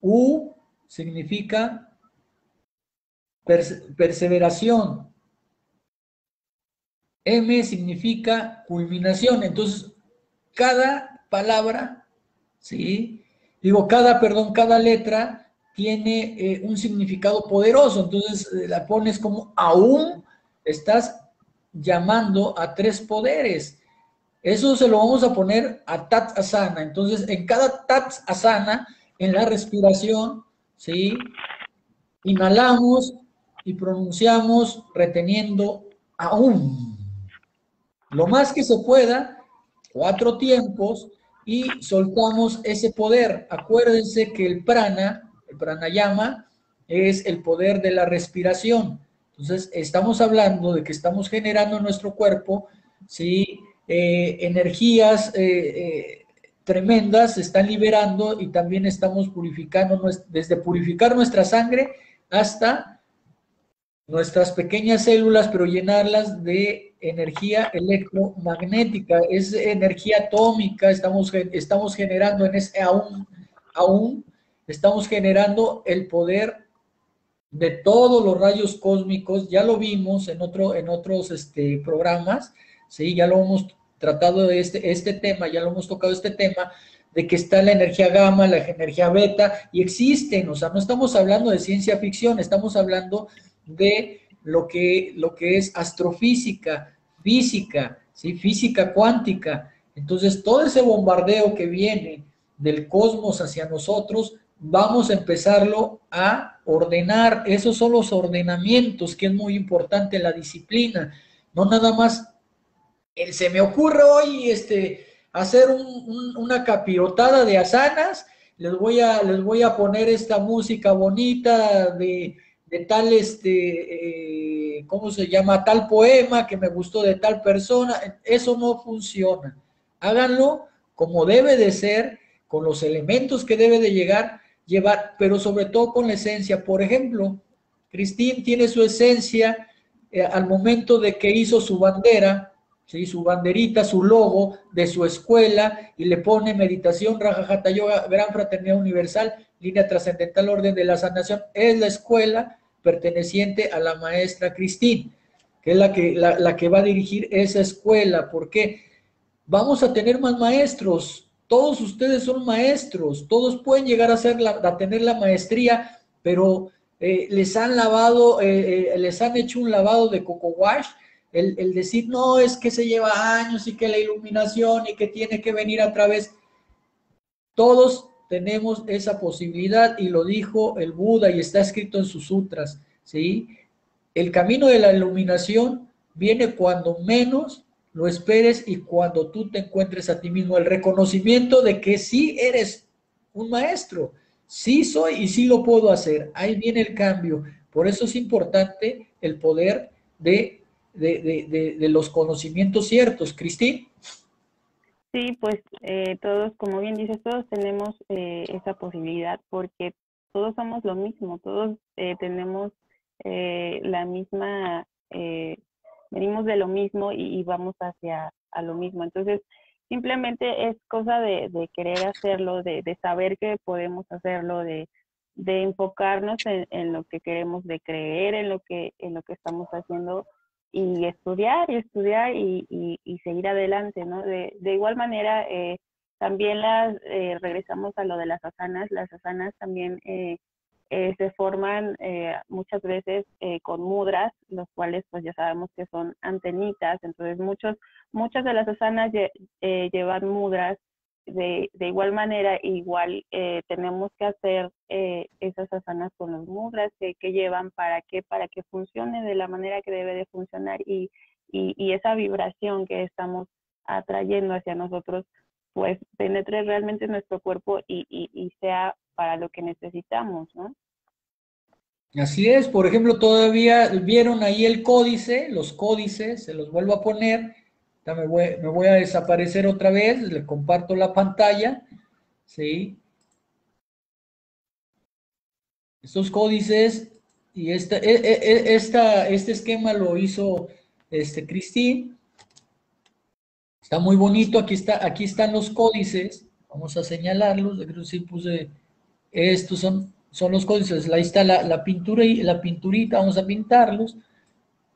S1: U significa perseveración. M significa culminación. Entonces, cada palabra, ¿sí? Digo, cada, perdón, cada letra tiene eh, un significado poderoso. Entonces, eh, la pones como aún estás llamando a tres poderes. Eso se lo vamos a poner a Tat Asana. Entonces, en cada Tat Asana, en la respiración, ¿sí? Inhalamos y pronunciamos reteniendo aún. Lo más que se pueda, cuatro tiempos, y soltamos ese poder. Acuérdense que el prana, el pranayama, es el poder de la respiración. Entonces, estamos hablando de que estamos generando en nuestro cuerpo, ¿sí? Eh, energías eh, eh, tremendas se están liberando y también estamos purificando, desde purificar nuestra sangre hasta nuestras pequeñas células, pero llenarlas de energía electromagnética, es energía atómica, estamos, estamos generando en ese aún, aún, estamos generando el poder de todos los rayos cósmicos, ya lo vimos en, otro, en otros este, programas, ¿sí? ya lo hemos tratado de este, este tema, ya lo hemos tocado este tema, de que está la energía gamma, la energía beta, y existen, o sea, no estamos hablando de ciencia ficción, estamos hablando de lo que, lo que es astrofísica, física, ¿sí? física cuántica. Entonces, todo ese bombardeo que viene del cosmos hacia nosotros, vamos a empezarlo a ordenar. Esos son los ordenamientos que es muy importante la disciplina. No nada más se me ocurre hoy este, hacer una capirotada de asanas, les voy, a, les voy a poner esta música bonita de, tal, este, eh, ¿cómo se llama? Tal poema que me gustó de tal persona. Eso no funciona. Háganlo como debe de ser, con los elementos que debe de llegar, llevar, pero sobre todo con la esencia. Por ejemplo, Cristín tiene su esencia eh, al momento de que hizo su bandera, su banderita, su logo de su escuela y le pone meditación, Raja Hatha Yoga, Gran Fraternidad Universal, línea trascendental orden de la sanación. Es la escuela perteneciente a la maestra Cristín, que es la que, la, que va a dirigir esa escuela. porque Vamos a tener más maestros. Todos ustedes son maestros. Todos pueden llegar a, ser a tener la maestría, pero eh, les han lavado, eh, eh, les han hecho un lavado de coco wash el, decir, no, es que se lleva años y que la iluminación y que tiene que venir a través, todos tenemos esa posibilidad y lo dijo el Buda y está escrito en sus sutras, ¿sí? El camino de la iluminación viene cuando menos lo esperes y cuando tú te encuentres a ti mismo, el reconocimiento de que sí eres un maestro, sí soy y sí lo puedo hacer, ahí viene el cambio. Por eso es importante el poder de de, los conocimientos ciertos. Cristín.
S2: Sí, pues eh, todos, como bien dices, todos tenemos eh, esa posibilidad porque todos somos lo mismo, todos eh, tenemos la misma, venimos de lo mismo y, vamos hacia a lo mismo. Entonces, simplemente es cosa de, querer hacerlo, de, saber que podemos hacerlo, de, enfocarnos en, en, lo que queremos, de creer en lo que, en lo que estamos haciendo y estudiar y estudiar y, y, seguir adelante, ¿no? De, de igual manera, eh, también las, eh, regresamos a lo de las asanas, las asanas también eh, se forman muchas veces con mudras, los cuales pues ya sabemos que son antenitas, entonces muchos, muchas de las asanas llevan mudras de, de igual manera, igual eh, tenemos que hacer eh, esas asanas con los mudras que, llevan para que, para que funcione de la manera que debe de funcionar y, y, esa vibración que estamos atrayendo hacia nosotros, pues penetre realmente nuestro cuerpo y, y, sea para lo que necesitamos.
S1: Así es, por ejemplo, todavía vieron ahí el códice, los códices, se los vuelvo a poner, me voy, a desaparecer otra vez, le comparto la pantalla, ¿sí? Estos códices y esta, e, e, e, esta, este esquema lo hizo este Cristín. Está muy bonito, aquí, está, aquí están los códices, vamos a señalarlos, creo que sí puse, estos son son los códices. Ahí está la, pintura y la pinturita, vamos a pintarlos,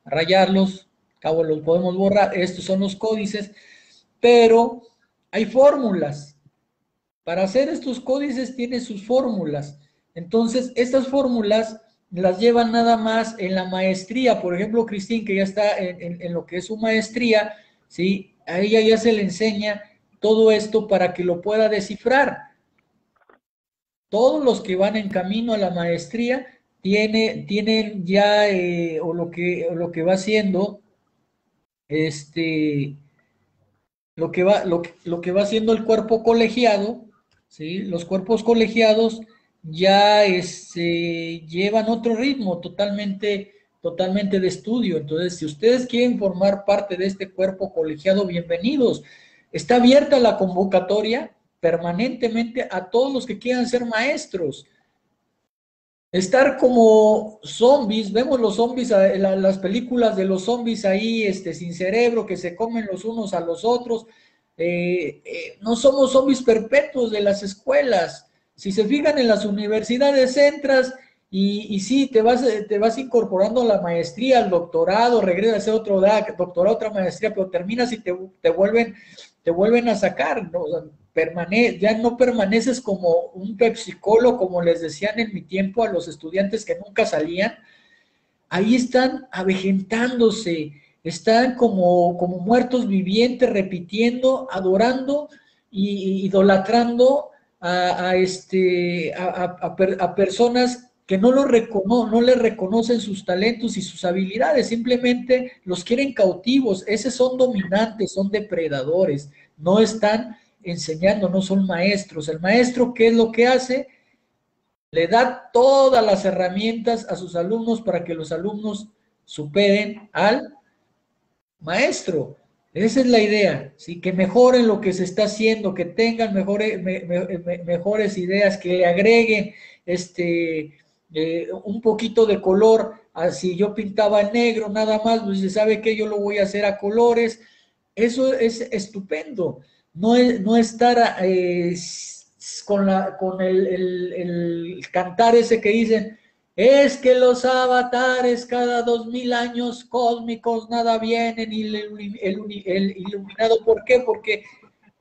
S1: rayarlos, cabo los podemos borrar. Estos son los códices, pero hay fórmulas. Para hacer estos códices tiene sus fórmulas. Entonces, estas fórmulas las llevan nada más en la maestría. Por ejemplo, Cristín, que ya está en, lo que es su maestría, ¿sí? A ella ya se le enseña todo esto para que lo pueda descifrar todos los que van en camino a la maestría tiene, tienen ya, eh, o, lo que, lo que va haciendo, este, lo que va, lo, lo que va haciendo el cuerpo colegiado, ¿sí? los cuerpos colegiados ya este, llevan otro ritmo totalmente, totalmente de estudio. Entonces, si ustedes quieren formar parte de este cuerpo colegiado, bienvenidos. Está abierta la convocatoria permanentemente a todos los que quieran ser maestros. Estar como zombies, vemos los zombies, las películas de los zombies ahí, este, sin cerebro, que se comen los unos a los otros. Eh, eh, no somos zombies perpetuos de las escuelas. Si se fijan en las universidades, entras y, y sí, te vas, te vas incorporando a la maestría, al doctorado, regresas a otro doctorado, otra maestría, pero terminas y te, te vuelven, te vuelven a sacar. ¿no? Ya no permaneces como un pepsicolo, como les decían en mi tiempo a los estudiantes que nunca salían, ahí están avejentándose, están como, como muertos vivientes, repitiendo, adorando y idolatrando a, este, a, personas que no, lo recono no le reconocen sus talentos y sus habilidades, simplemente los quieren cautivos, esos son dominantes, son depredadores, no están enseñando, no son maestros. El maestro, ¿qué es lo que hace? Le da todas las herramientas a sus alumnos para que los alumnos superen al maestro. Esa es la idea, ¿sí? que mejoren lo que se está haciendo, que tengan mejores, mejores ideas, que le agreguen este, eh, un poquito de color. Así yo pintaba negro nada más, pues se sabe que yo lo voy a hacer a colores. Eso es estupendo no, no estar eh, con, la, con el, cantar ese que dicen, es que los avatares cada dos mil años cósmicos nada vienen y el, iluminado, ¿por qué? Porque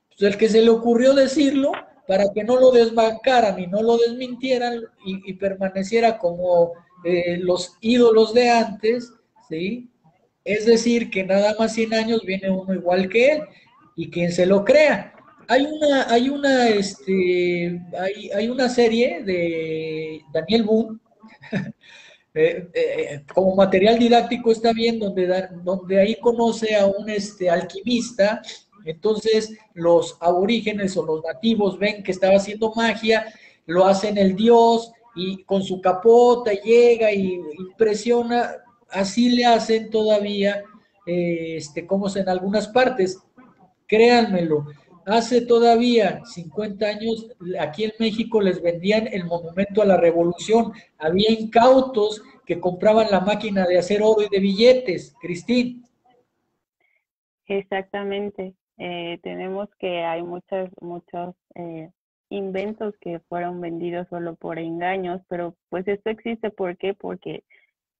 S1: pues, el que se le ocurrió decirlo para que no lo desbancaran y no lo desmintieran y, permaneciera como eh, los ídolos de antes, ¿sí? Es decir, que nada más 100 años viene uno igual que él y quien se lo crea. Hay una, hay una, este, hay, hay una serie de Daniel Boone, eh, eh, como material didáctico está bien, donde, donde ahí conoce a un este, alquimista, entonces los aborígenes o los nativos ven que estaba haciendo magia, lo hacen el dios y con su capota llega y impresiona, así le hacen todavía, eh, este, como en algunas partes. Créanmelo, hace todavía 50 años aquí en México les vendían el monumento a la revolución. Había incautos que compraban la máquina de hacer oro y de billetes. Cristín.
S2: Exactamente. Eh, tenemos que hay muchos, muchos eh, inventos que fueron vendidos solo por engaños, pero pues esto existe, ¿por qué? Porque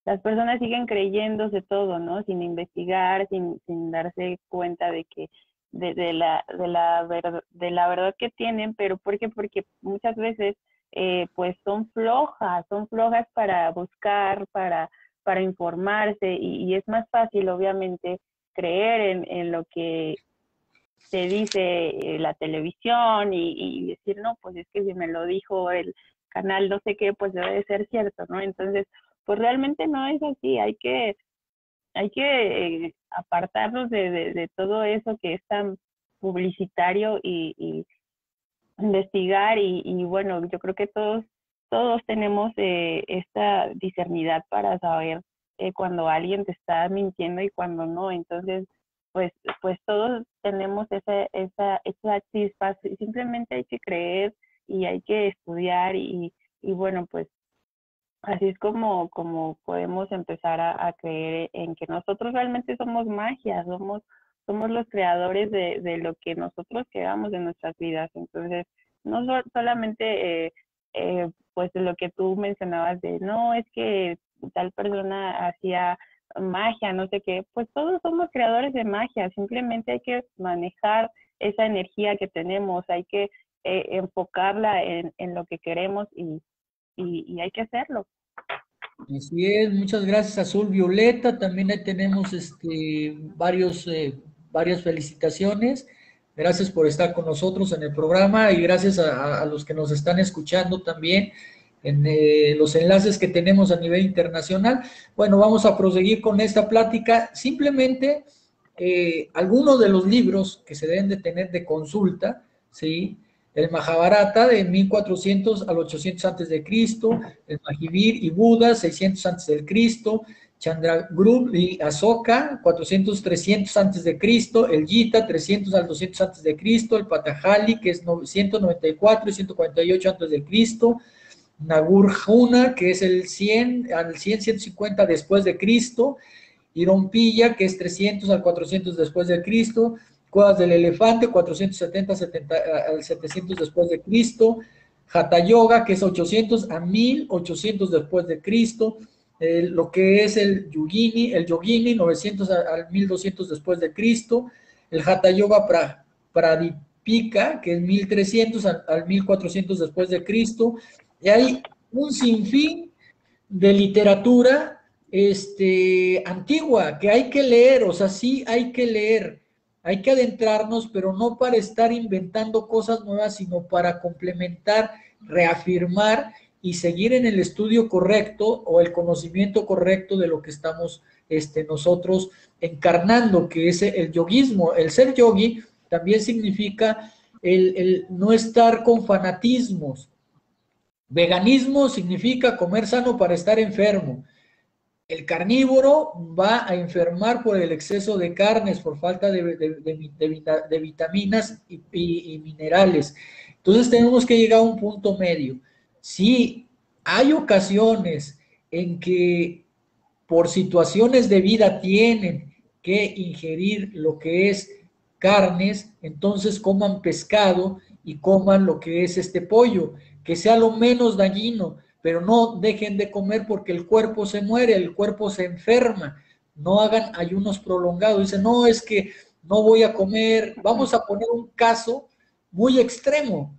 S2: las personas siguen creyéndose todo, ¿no? Sin investigar, sin, sin darse cuenta de que de, la, de, la de la verdad que tienen, pero ¿por qué? Porque muchas veces eh, pues son flojas, son flojas para buscar, para, para informarse y, es más fácil obviamente creer en, en, lo que te dice eh, la televisión y, decir, no, pues es que si me lo dijo el canal no sé qué, pues debe de ser cierto, ¿no? Entonces, pues realmente no es así, hay que, hay que eh, apartarnos de, de, todo eso que es tan publicitario y, investigar y, y, bueno, yo creo que todos, todos tenemos eh, esta discernidad para saber cuando alguien te está mintiendo y cuando no, entonces pues, pues todos tenemos esa, esa, esa chispa, simplemente hay que creer y hay que estudiar y, y bueno, pues así es como, como podemos empezar a, creer en que nosotros realmente somos magia, somos, somos los creadores de, de lo que nosotros queramos en nuestras vidas. Entonces, no solamente eh, eh, pues lo que tú mencionabas de, no, es que tal persona hacía magia, no sé qué, pues todos somos creadores de magia, simplemente hay que manejar esa energía que tenemos, hay que eh, enfocarla en, en, lo que queremos y, y, hay que hacerlo.
S1: Así es, muchas gracias Azul Violeta, también ahí tenemos este, varios, eh, varias felicitaciones, gracias por estar con nosotros en el programa y gracias a, los que nos están escuchando también en eh, los enlaces que tenemos a nivel internacional. Bueno, vamos a proseguir con esta plática. Simplemente eh, algunos de los libros que se deben de tener de consulta, ¿sí? El Mahabharata de 1400 al 800 antes de Cristo, el Mahivir y Buda 600 antes de Cristo, Chandragrup y Asoka 400 300 antes de Cristo, el Gita 300 al 200 antes de Cristo, el Patajali que es 194 y 148 antes de Cristo, Nagurjuna, que es el 100 al 100, 150 después de Cristo, Irompilla, que es 300 al 400 después de Cristo, Cuevas del Elefante, 470 70, al 700 después de Cristo, Hatha Yoga, que es 800 a 1800 después de Cristo, lo que es el Yogini, el Yogini, 900 al 1200 después de Cristo, el Hatha Yoga Pradipika, que es 1300 al, al 1400 después de Cristo, y hay un sinfín de literatura este, antigua que hay que leer, o sea, sí hay que leer, hay que adentrarnos, pero no para estar inventando cosas nuevas, sino para complementar, reafirmar y seguir en el estudio correcto o el conocimiento correcto de lo que estamos este, nosotros encarnando, que es el yoguismo. El ser yogi también significa el, el no estar con fanatismos, Veganismo significa comer sano para estar enfermo. El carnívoro va a enfermar por el exceso de carnes, por falta de, vitaminas y, minerales. Entonces tenemos que llegar a un punto medio. Si hay ocasiones en que por situaciones de vida tienen que ingerir lo que es carnes, entonces coman pescado y coman lo que es este pollo que sea lo menos dañino, pero no dejen de comer porque el cuerpo se muere, el cuerpo se enferma. No hagan ayunos prolongados. Dicen, no, es que no voy a comer. Vamos a poner un caso muy extremo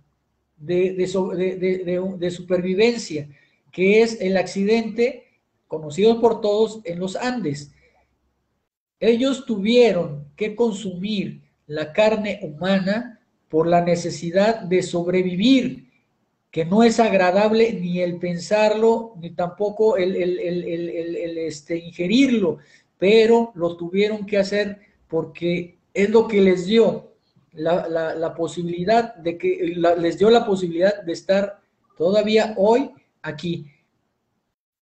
S1: de, de, supervivencia, que es el accidente conocido por todos en los Andes. Ellos tuvieron que consumir la carne humana por la necesidad de sobrevivir que no es agradable ni el pensarlo, ni tampoco el, este, ingerirlo, pero lo tuvieron que hacer porque es lo que les dio la, posibilidad de que les dio la posibilidad de estar todavía hoy aquí.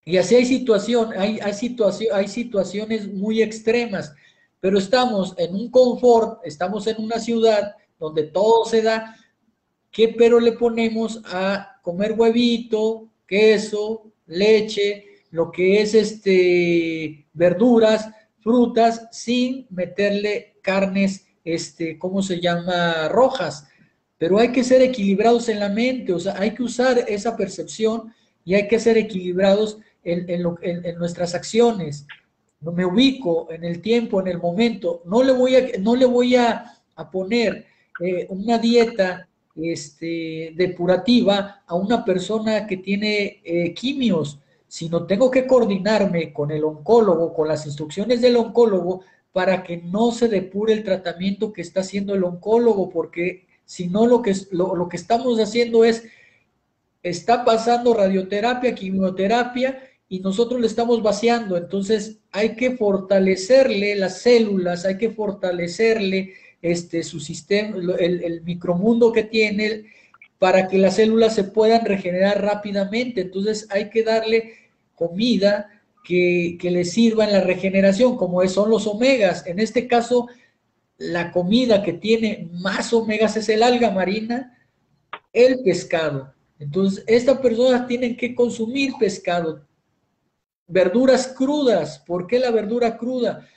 S1: Y así hay situación, hay, hay, situación, hay situaciones muy extremas, pero estamos en un confort, estamos en una ciudad donde todo se da, ¿Qué pero le ponemos a comer huevito, queso, leche, lo que es este verduras, frutas, sin meterle carnes, este, ¿cómo se llama? rojas. Pero hay que ser equilibrados en la mente, o sea, hay que usar esa percepción y hay que ser equilibrados en, en, nuestras acciones. No me ubico en el tiempo, en el momento. No le voy a, no le voy a, poner eh, una dieta este, depurativa a una persona que tiene eh, quimios, sino tengo que coordinarme con el oncólogo, con las instrucciones del oncólogo, para que no se depure el tratamiento que está haciendo el oncólogo, porque si no lo que, lo, lo que estamos haciendo es, está pasando radioterapia, quimioterapia, y nosotros le estamos vaciando. Entonces hay que fortalecerle las células, hay que fortalecerle este, su sistema, el, micromundo que tiene para que las células se puedan regenerar rápidamente. Entonces hay que darle comida que, que le sirva en la regeneración, como son los omegas. En este caso, la comida que tiene más omegas es el alga marina, el pescado. Entonces, estas personas tienen que consumir pescado, verduras crudas. ¿Por qué la verdura cruda?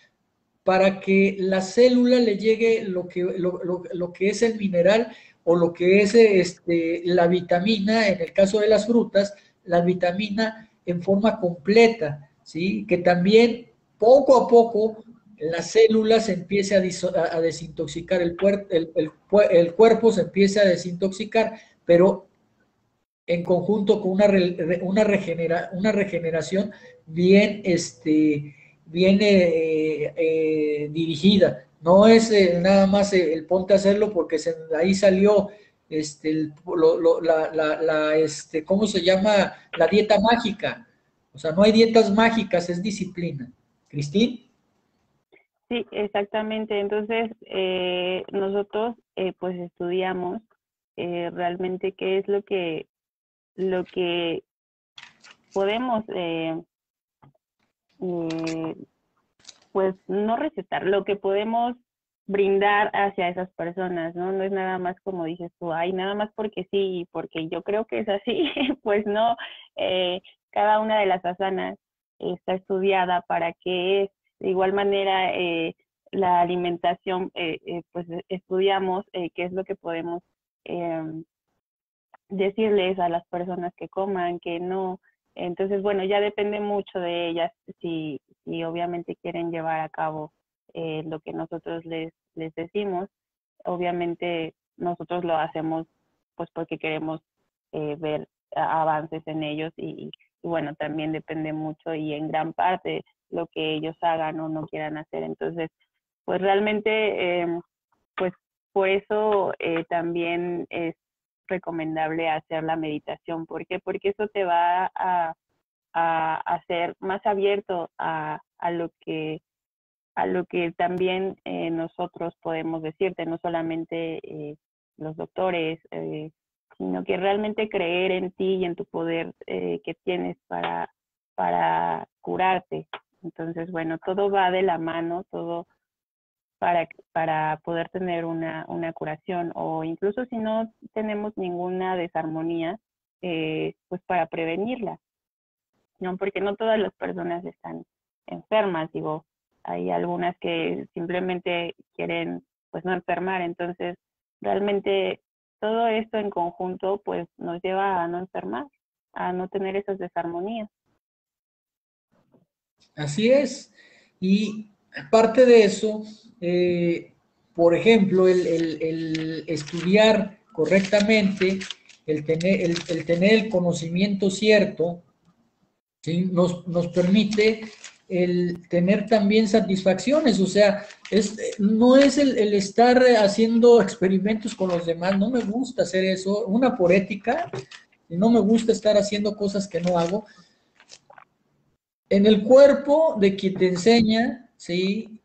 S1: Para que la célula le llegue lo que, lo, que es el mineral o lo que es este, la vitamina, en el caso de las frutas, la vitamina en forma completa, ¿sí? Que también poco a poco las células empiece a, a, desintoxicar, el, el, el, el, cuerpo se empieza a desintoxicar, pero en conjunto con una, una, regenera, una regeneración bien, este, bien eh, eh, dirigida. No es eh, nada más el ponte a hacerlo porque ahí salió este, la, este, ¿cómo se llama? La dieta mágica. O sea, no hay dietas mágicas, es disciplina. Cristín.
S2: Sí, exactamente. Entonces, nosotros pues estudiamos realmente qué es lo que lo que podemos, eh, eh, pues no recetar, lo que podemos brindar hacia esas personas, ¿no? No es nada más como dices tú, ay, nada más porque sí, porque yo creo que es así, pues no, eh, cada una de las asanas está estudiada para que de igual manera la alimentación, pues estudiamos qué es lo que podemos em, decirles a las personas que coman, que no. Entonces, bueno, ya depende mucho de ellas si, si obviamente quieren llevar a cabo eh, lo que nosotros les, les decimos. Obviamente nosotros lo hacemos pues porque queremos eh, ver avances en ellos y, bueno, también depende mucho y en gran parte lo que ellos hagan o no quieran hacer. Entonces, pues realmente, em, pues por eso eh, también es recomendable hacer la meditación. ¿Por qué? Porque eso te va a, a hacer más abierto a, a, lo que a lo que también eh, nosotros podemos decirte, no solamente eh, los doctores, eh, sino que realmente creer en ti y en tu poder que tienes para, para curarte. Entonces, bueno, todo va de la mano, todo para, para poder tener una, una curación o incluso si no tenemos ninguna desarmonía, eh, pues para prevenirla, ¿no? Porque no todas las personas están enfermas, digo, hay algunas que simplemente quieren pues no enfermar, entonces realmente todo esto en conjunto pues nos lleva a no enfermar, a no tener esas desarmonías.
S1: Así es. Y aparte de eso, eh, por ejemplo, el, estudiar correctamente, el tener el, conocimiento cierto, nos, nos, permite el tener también satisfacciones, o sea, no es el, estar haciendo experimentos con los demás, no me gusta hacer eso, una por ética, no me gusta estar haciendo cosas que no hago. En el cuerpo de quien te enseña, ¿sí?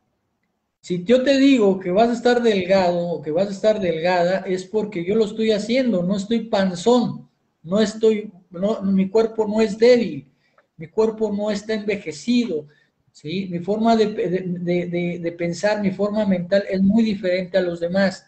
S1: Si yo te digo que vas a estar delgado o que vas a estar delgada, es porque yo lo estoy haciendo, no estoy panzón, no estoy, no, mi cuerpo no es débil, mi cuerpo no está envejecido, ¿sí? Mi forma de, de, de, pensar, mi forma mental es muy diferente a los demás.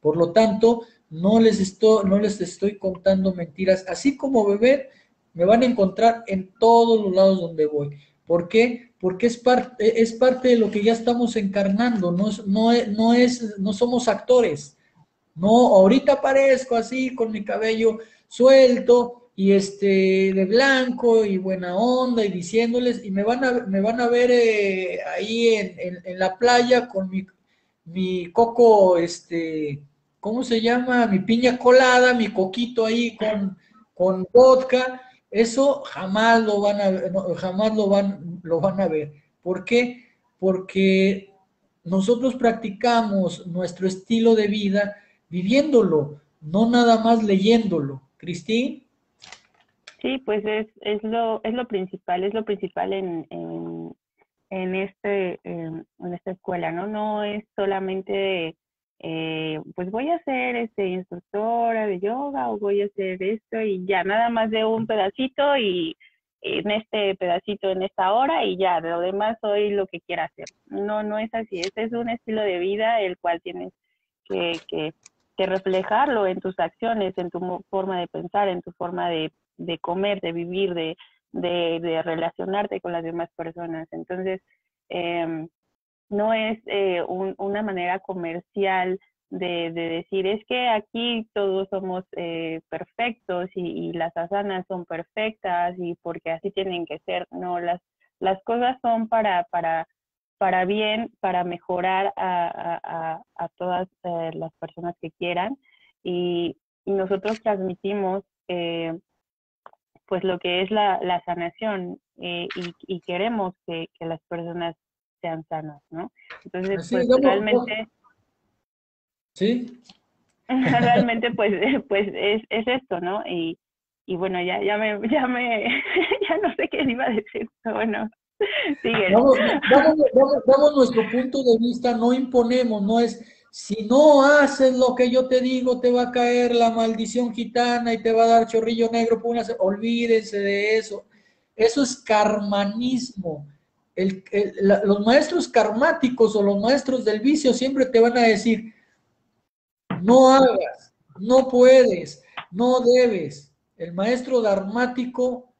S1: Por lo tanto, no les, estoy, no les estoy contando mentiras. Así como beber, me van a encontrar en todos los lados donde voy. ¿Por qué? Porque es parte, es parte de lo que ya estamos encarnando, no, no, no, es, no somos actores. No, ahorita aparezco así con mi cabello suelto y este de blanco y buena onda y diciéndoles y me van a, me van a ver eh, ahí en, en, la playa con mi, mi coco, este, ¿cómo se llama? Mi piña colada, mi coquito ahí con, con vodka eso jamás lo van a, jamás lo van, lo van a ver. ¿Por qué? Porque nosotros practicamos nuestro estilo de vida viviéndolo, no nada más leyéndolo. Cristín.
S2: Sí, pues es, es, lo, es lo principal, es lo principal en, en, en este, en esta escuela, ¿no? No es solamente eh, pues voy a ser este, instructora de yoga o voy a hacer esto y ya, nada más de un pedacito y en este pedacito, en esta hora y ya, de lo demás soy lo que quiera hacer. No, no es así, este es un estilo de vida el cual tienes que, que, que reflejarlo en tus acciones, en tu forma de pensar, en tu forma de, de comer, de vivir, de, de, de, relacionarte con las demás personas. Entonces, eh, no es eh, una manera comercial de, decir, es que aquí todos somos eh, perfectos y, las asanas son perfectas y porque así tienen que ser. No, las, las cosas son para, para, para bien, para mejorar a, a, todas eh, las personas que quieran y, nosotros transmitimos pues lo que es la, la sanación y, y, queremos que, que las personas sean sanas, ¿no? Entonces, pues realmente...
S1: Sí.
S2: realmente, pues, pues es, es esto, ¿no? Y, y bueno, ya, ya me, ya me, ya no sé qué iba a decir, pero bueno, sigue.
S1: Damos, nuestro punto de vista, no imponemos, no es, si no haces lo que yo te digo, te va a caer la maldición gitana y te va a dar chorrillo negro, olvídense de eso. Eso es los maestros karmáticos o los maestros del vicio siempre te van a decir, no hagas, no puedes, no debes. El maestro dharmático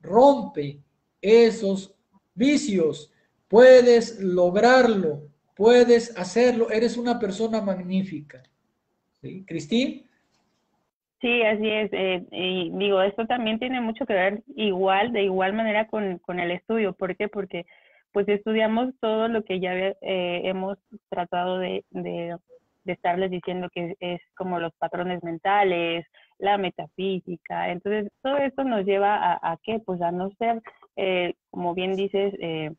S1: rompe esos vicios. Puedes lograrlo, puedes hacerlo, eres una persona magnífica. ¿Sí?
S2: Sí, así es. Eh, y digo, esto también tiene mucho que ver igual, de igual manera con, con el estudio. ¿Por qué? Porque pues estudiamos todo lo que ya eh, hemos tratado de, de, estarles diciendo que es como los patrones mentales, la metafísica. Entonces, todo esto nos lleva a, a qué? Pues a no ser, eh, como bien dices, eh,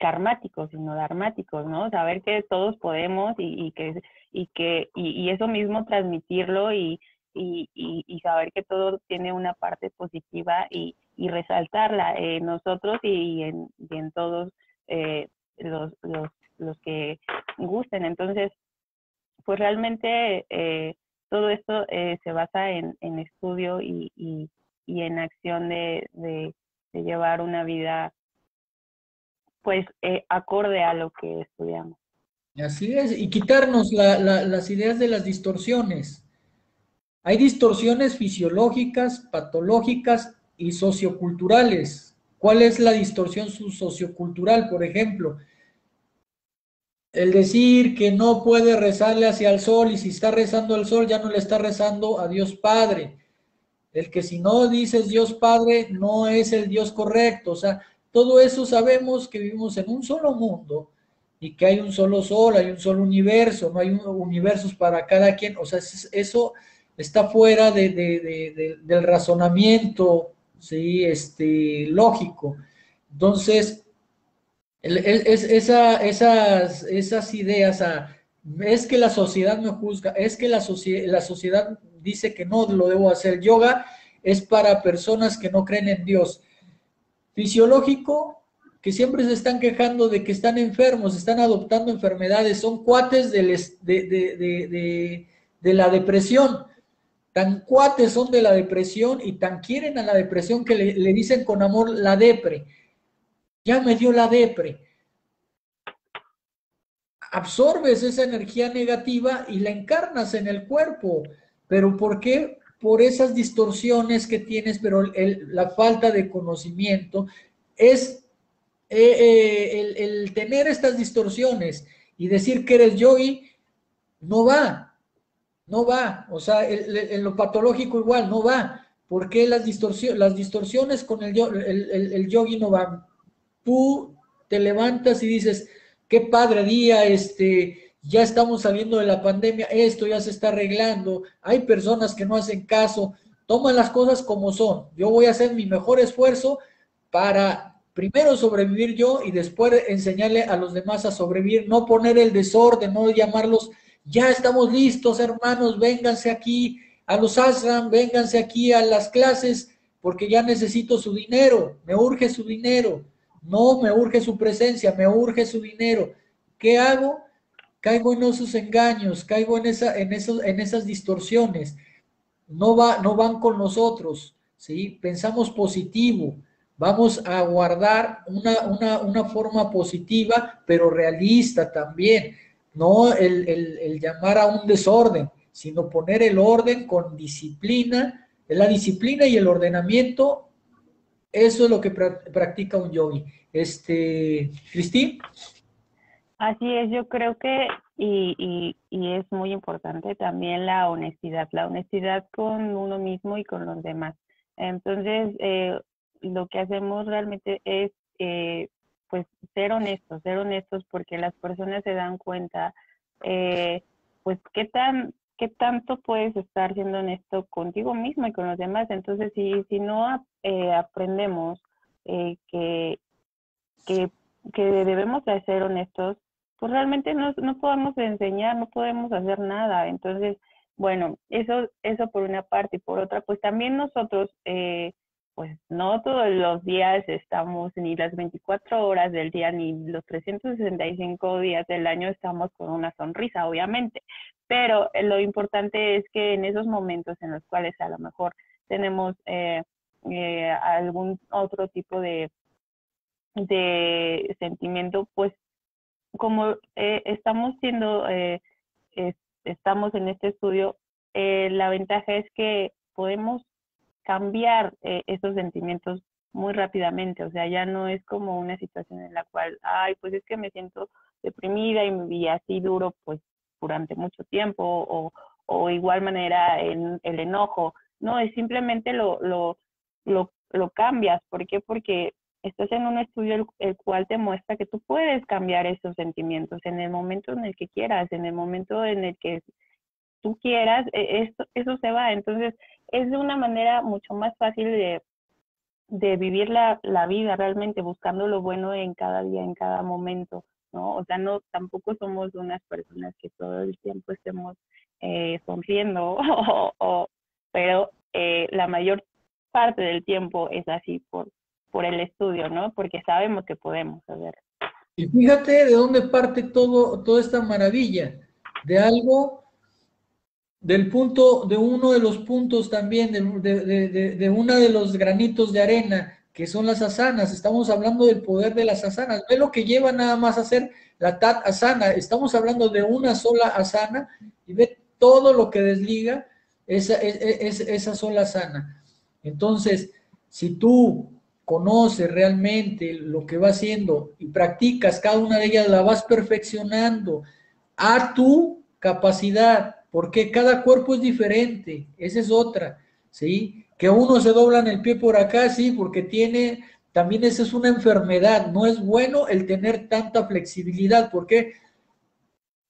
S2: karmáticos, sino dharmáticos, ¿no? Saber que todos podemos y, y que, y, que y, y eso mismo transmitirlo y y, saber que todo tiene una parte positiva y, resaltarla en nosotros y en, en todos eh, los, los, que gusten. Entonces, pues realmente eh, todo esto eh, se basa en, estudio y, en acción de, llevar una vida pues acorde a lo que estudiamos.
S1: Así es, y quitarnos las ideas de las distorsiones. Hay distorsiones fisiológicas, patológicas y socioculturales. ¿Cuál es la distorsión sociocultural, por ejemplo? El decir que no puede rezarle hacia el sol y si está rezando al sol ya no le está rezando a Dios Padre. El que si no dices Dios Padre no es el Dios correcto. O sea, todo eso sabemos que vivimos en un solo mundo y que hay un solo sol, hay un solo universo, no hay universos para cada quien. O sea, eso está fuera de, del razonamiento ¿sí? este, lógico. Entonces, es, esa, esas, esas ideas, es que la sociedad me juzga, es que la, la sociedad dice que no lo debo hacer. Yoga es para personas que no creen en Dios. Fisiológico, que siempre se están quejando de que están enfermos, están adoptando enfermedades, son cuates de, de, de la depresión tan cuates son de la depresión y tan quieren a la depresión que le, dicen con amor la depre. Ya me dio la depre. Absorbes esa energía negativa y la encarnas en el cuerpo. ¿Pero por qué? Por esas distorsiones que tienes, pero la falta de conocimiento es eh, eh, el, el, tener estas distorsiones y decir que eres yogi, no va. No va, o sea, en lo patológico igual, no va. ¿Por qué las, distorsiones, las distorsiones con el, el, el, yogi no van? Tú te levantas y dices, qué padre día, este, ya estamos saliendo de la pandemia, esto ya se está arreglando, hay personas que no hacen caso, toman las cosas como son. Yo voy a hacer mi mejor esfuerzo para primero sobrevivir yo y después enseñarle a los demás a sobrevivir, no poner el desorden, no llamarlos, ya estamos listos, hermanos, vénganse aquí a los ashram, vénganse aquí a las clases, porque ya necesito su dinero, me urge su dinero, no me urge su presencia, me urge su dinero. ¿Qué hago? Caigo en esos engaños, caigo en, esas distorsiones. No, va, no van con nosotros, ¿sí? Pensamos positivo, vamos a guardar una, forma positiva, pero realista también. No el, el llamar a un desorden, sino poner el orden con disciplina, la disciplina y el ordenamiento, eso es lo que practica un yogi. Este, Cristín.
S2: Así es, yo creo que, y, y, es muy importante también la honestidad, la honestidad con uno mismo y con los demás. Entonces, eh, lo que hacemos realmente es, eh, pues, ser honestos, ser honestos porque las personas se dan cuenta, eh, pues, qué tan qué tanto puedes estar siendo honesto contigo mismo y con los demás. Entonces, si, si no eh, aprendemos eh, que, que, que, debemos de ser honestos, pues realmente no, no podemos enseñar, no podemos hacer nada. Entonces, bueno, eso, eso por una parte y por otra, pues también nosotros, eh, pues no todos los días estamos, ni las 24 horas del día, ni los 365 días del año estamos con una sonrisa, obviamente, pero eh, lo importante es que en esos momentos en los cuales a lo mejor tenemos eh, eh, algún otro tipo de, de sentimiento, pues como estamos siendo, estamos en este estudio, la ventaja es que podemos cambiar esos sentimientos muy rápidamente, o sea, ya no es como una situación en la cual, ay, pues es que me siento deprimida y, y así duro, pues durante mucho tiempo o, o igual manera en el enojo. No, es simplemente lo, lo, lo, lo cambias. ¿Por qué? Porque estás en un estudio el, cual te muestra que tú puedes cambiar esos sentimientos en el momento en el que quieras, en el momento en el que tú quieras, e, esto, eso se va. Entonces, es de una manera mucho más fácil de, de vivir la, la vida realmente, buscando lo bueno en cada día, en cada momento. ¿no? O sea, no, tampoco somos unas personas que todo el tiempo estemos eh, sonriendo, o, pero eh, la mayor parte del tiempo es así por, por el estudio, ¿no? Porque sabemos que podemos hacer.
S1: Y fíjate de dónde parte todo, toda esta maravilla, de algo, del punto, de uno de los puntos también, de, de, de, uno de los granitos de arena que son las asanas. Estamos hablando del poder de las asanas. Ve lo que lleva nada más a hacer la tat asana. Estamos hablando de una sola asana y ve todo lo que desliga esa, esa sola asana. Entonces, si tú conoces realmente lo que va haciendo y practicas cada una de ellas, la vas perfeccionando a tu capacidad, porque cada cuerpo es diferente, esa es otra, ¿sí? Que uno se dobla en el pie por acá, sí, porque tiene, también esa es una enfermedad. No es bueno el tener tanta flexibilidad. ¿Por qué?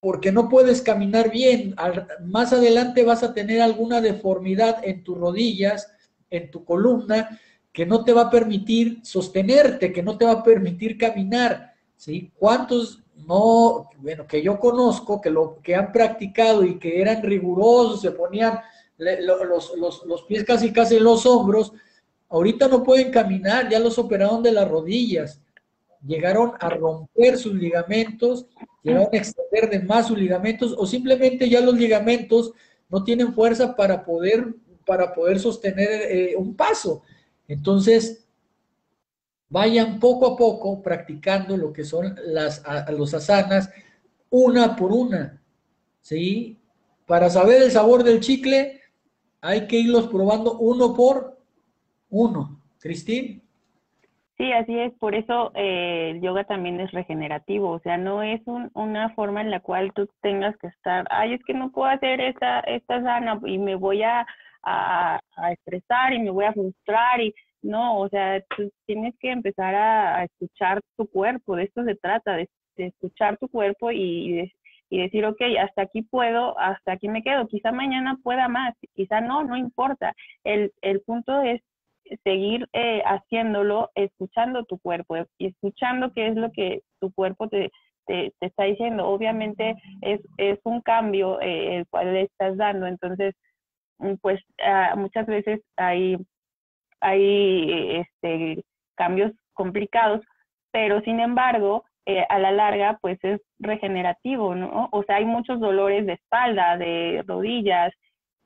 S1: Porque no puedes caminar bien. más adelante vas a tener alguna deformidad en tus rodillas, en tu columna, que no te va a permitir sostenerte, que no te va a permitir caminar. ¿sí? ¿Cuántos no, bueno, que yo conozco, que lo que han practicado y que eran rigurosos, se ponían los, los, pies casi casi en los hombros, ahorita no pueden caminar, ya los operaron de las rodillas, llegaron a romper sus ligamentos, llegaron a extender de más sus ligamentos, o simplemente ya los ligamentos no tienen fuerza para poder, para poder sostener eh, un paso. Entonces, vayan poco a poco practicando lo que son las, los asanas, una por una, ¿sí? Para saber el sabor del chicle, hay que irlos probando uno por uno. Cristín.
S2: Sí, así es. Por eso eh, el yoga también es regenerativo. O sea, no es una forma en la cual tú tengas que estar, ay, es que no puedo hacer esta, esta sana y me voy a, a, estresar y me voy a frustrar. y No, o sea, tú tienes que empezar a, escuchar tu cuerpo. De esto se trata, de, escuchar tu cuerpo y, y decir, ok, hasta aquí puedo, hasta aquí me quedo, quizá mañana pueda más, quizá no, no importa. El, el punto es seguir eh, haciéndolo, escuchando tu cuerpo y escuchando qué es lo que tu cuerpo te, te, está diciendo. Obviamente es, es un cambio eh, el cual le estás dando, entonces, mm, pues ah, muchas veces hay, hay este, cambios complicados, pero sin embargo, eh, a la larga, pues es regenerativo, ¿no? O sea, hay muchos dolores de espalda, de rodillas,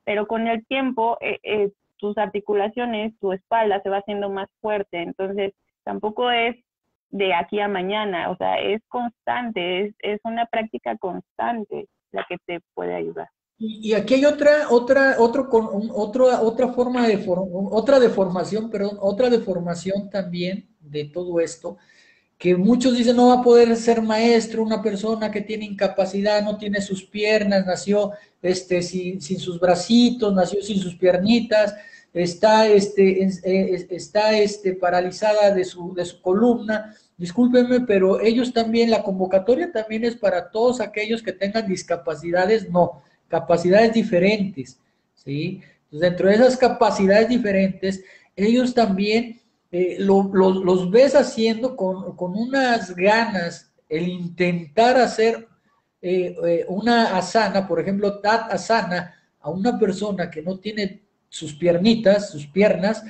S2: pero con el tiempo eh, tus articulaciones, tu espalda se va haciendo más fuerte, entonces tampoco es de aquí a mañana, o sea, es constante, es, es una práctica constante la que te puede ayudar.
S1: Y, aquí hay otra, otra, otro, otro, otra forma de, otra deformación, perdón, otra deformación también de todo esto, que muchos dicen no va a poder ser maestro una persona que tiene incapacidad, no tiene sus piernas, nació este, sin, sin sus bracitos, nació sin sus piernitas, está, este, está este, paralizada de su, de su columna. Discúlpenme, pero ellos también, la convocatoria también es para todos aquellos que tengan discapacidades, no, capacidades diferentes, ¿sí? dentro de esas capacidades diferentes, ellos también eh, los ves haciendo con, con, unas ganas el intentar hacer eh, eh, una asana, por ejemplo, tat asana, a una persona que no tiene sus piernitas, sus piernas,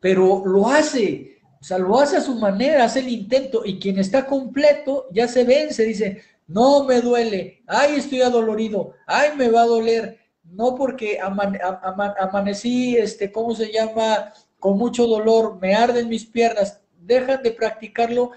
S1: pero lo hace, o sea, lo hace a su manera, hace el intento y quien está completo ya se vence, dice, no me duele, ay, estoy adolorido, ay, me va a doler, no porque amanecí, este, ¿cómo se llama? Con mucho dolor, me arden mis piernas, dejan de practicarlo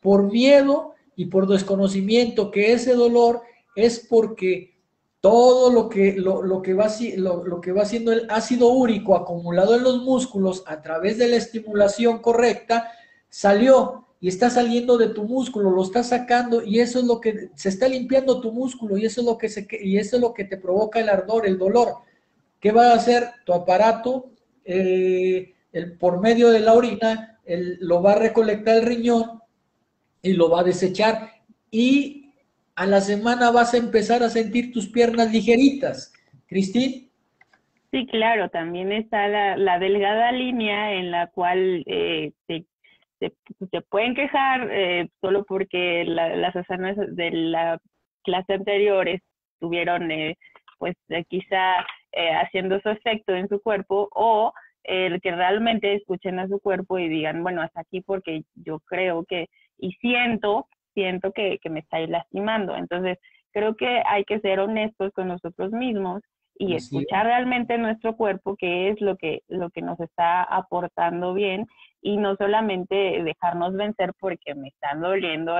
S1: por miedo y por desconocimiento, que ese dolor es porque todo lo que, lo, que va, lo, lo que va haciendo el ácido úrico acumulado en los músculos a través de la estimulación correcta, salió y está saliendo de tu músculo, lo está sacando y eso es lo que se está limpiando tu músculo y eso es lo que se y eso es lo que te provoca el ardor, el dolor. ¿Qué va a hacer tu aparato? Eh, el, por medio de la orina, lo va a recolectar el riñón y lo va a desechar y a la semana vas a empezar a sentir tus piernas ligeritas. Cristín.
S2: Sí, claro, también está la, delgada línea en la cual eh, pueden quejar eh, solo porque las asanas de la clase anterior estuvieron eh, pues quizá haciendo su efecto en su cuerpo o el que realmente escuchen a su cuerpo y digan, bueno, hasta aquí porque yo creo que y siento siento que, me estáis lastimando. Entonces, creo que hay que ser honestos con nosotros mismos y escuchar realmente nuestro cuerpo, qué es lo que, lo que nos está aportando bien y no solamente dejarnos vencer porque me están doliendo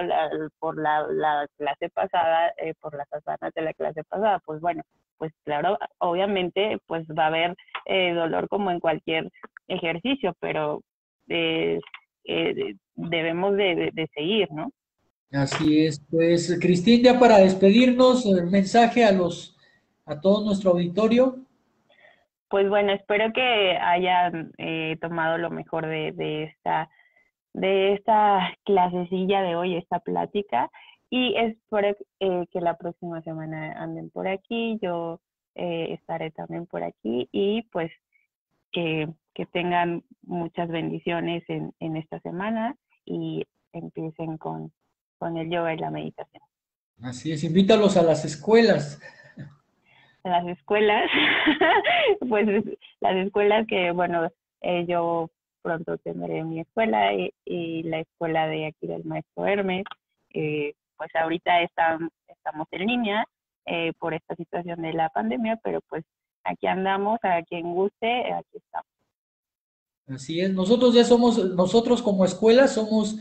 S2: por la, clase pasada, eh, por las asanas de la clase pasada. Pues bueno, pues claro, obviamente pues va a haber eh, dolor como en cualquier ejercicio, pero eh, debemos de seguir, ¿no?
S1: Así es, pues Cristín, ya para despedirnos, el mensaje a los a todo nuestro auditorio.
S2: Pues bueno, espero que hayan eh, tomado lo mejor de, esta de esta clasecilla de hoy, esta plática, y espero eh, que la próxima semana anden por aquí, yo eh, estaré también por aquí, y pues que, tengan muchas bendiciones en, en esta semana y empiecen con con el yoga y la meditación.
S1: Así es, invítalos a las escuelas.
S2: A las escuelas, pues las escuelas que, bueno, eh, yo pronto tendré mi escuela y, la escuela de aquí del maestro Hermes, pues ahorita están, estamos en línea eh, por esta situación de la pandemia, pero pues aquí andamos, a quien guste, aquí estamos.
S1: Así es, nosotros ya somos, nosotros como escuela somos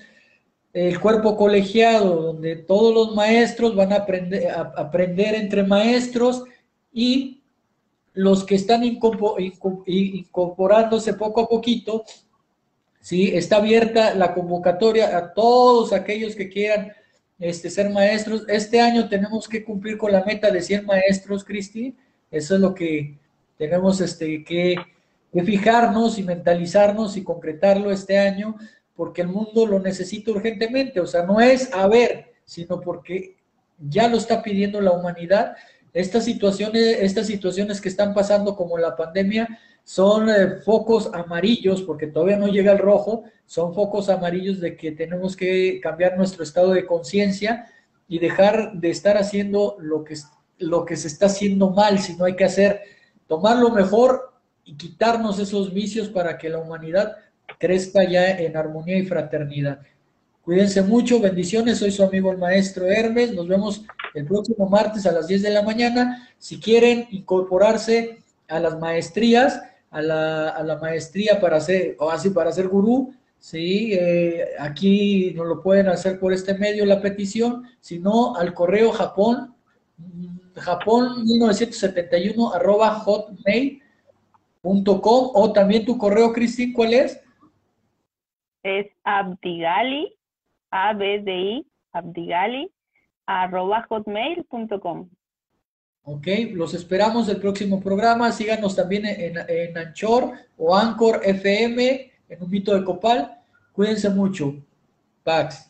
S1: el cuerpo colegiado, donde todos los maestros van a aprender, aprender entre maestros y los que están incorporándose poco a poquito, ¿sí? está abierta la convocatoria a todos aquellos que quieran este, ser maestros. Este año tenemos que cumplir con la meta de 100 maestros, Cristi. Eso es lo que tenemos este, que, que fijarnos y mentalizarnos y concretarlo este año porque el mundo lo necesita urgentemente, o sea, no es a ver, sino porque ya lo está pidiendo la humanidad. Estas situaciones, estas situaciones que están pasando como la pandemia son eh, focos amarillos, porque todavía no llega el rojo, son focos amarillos de que tenemos que cambiar nuestro estado de conciencia y dejar de estar haciendo lo que, lo que se está haciendo mal, sino hay que hacer, tomar lo mejor y quitarnos esos vicios para que la humanidad crezca ya en armonía y fraternidad. Cuídense mucho, bendiciones, soy su amigo el maestro Hermes, nos vemos el próximo martes a las 10 de la mañana. Si quieren incorporarse a las maestrías, a la, maestría para ser, o así para ser gurú, sí, eh, aquí nos lo pueden hacer por este medio la petición, si no, al correo Japón, Japón 1971 arroba hotmail.com o también tu correo, Cristín, ¿cuál es?
S2: Es abdigali, a b d i abdigali, arroba hotmail.com.
S1: Ok, los esperamos el próximo programa. Síganos también en, en Anchor o Anchor FM, en un mito de Copal. Cuídense mucho. Pax.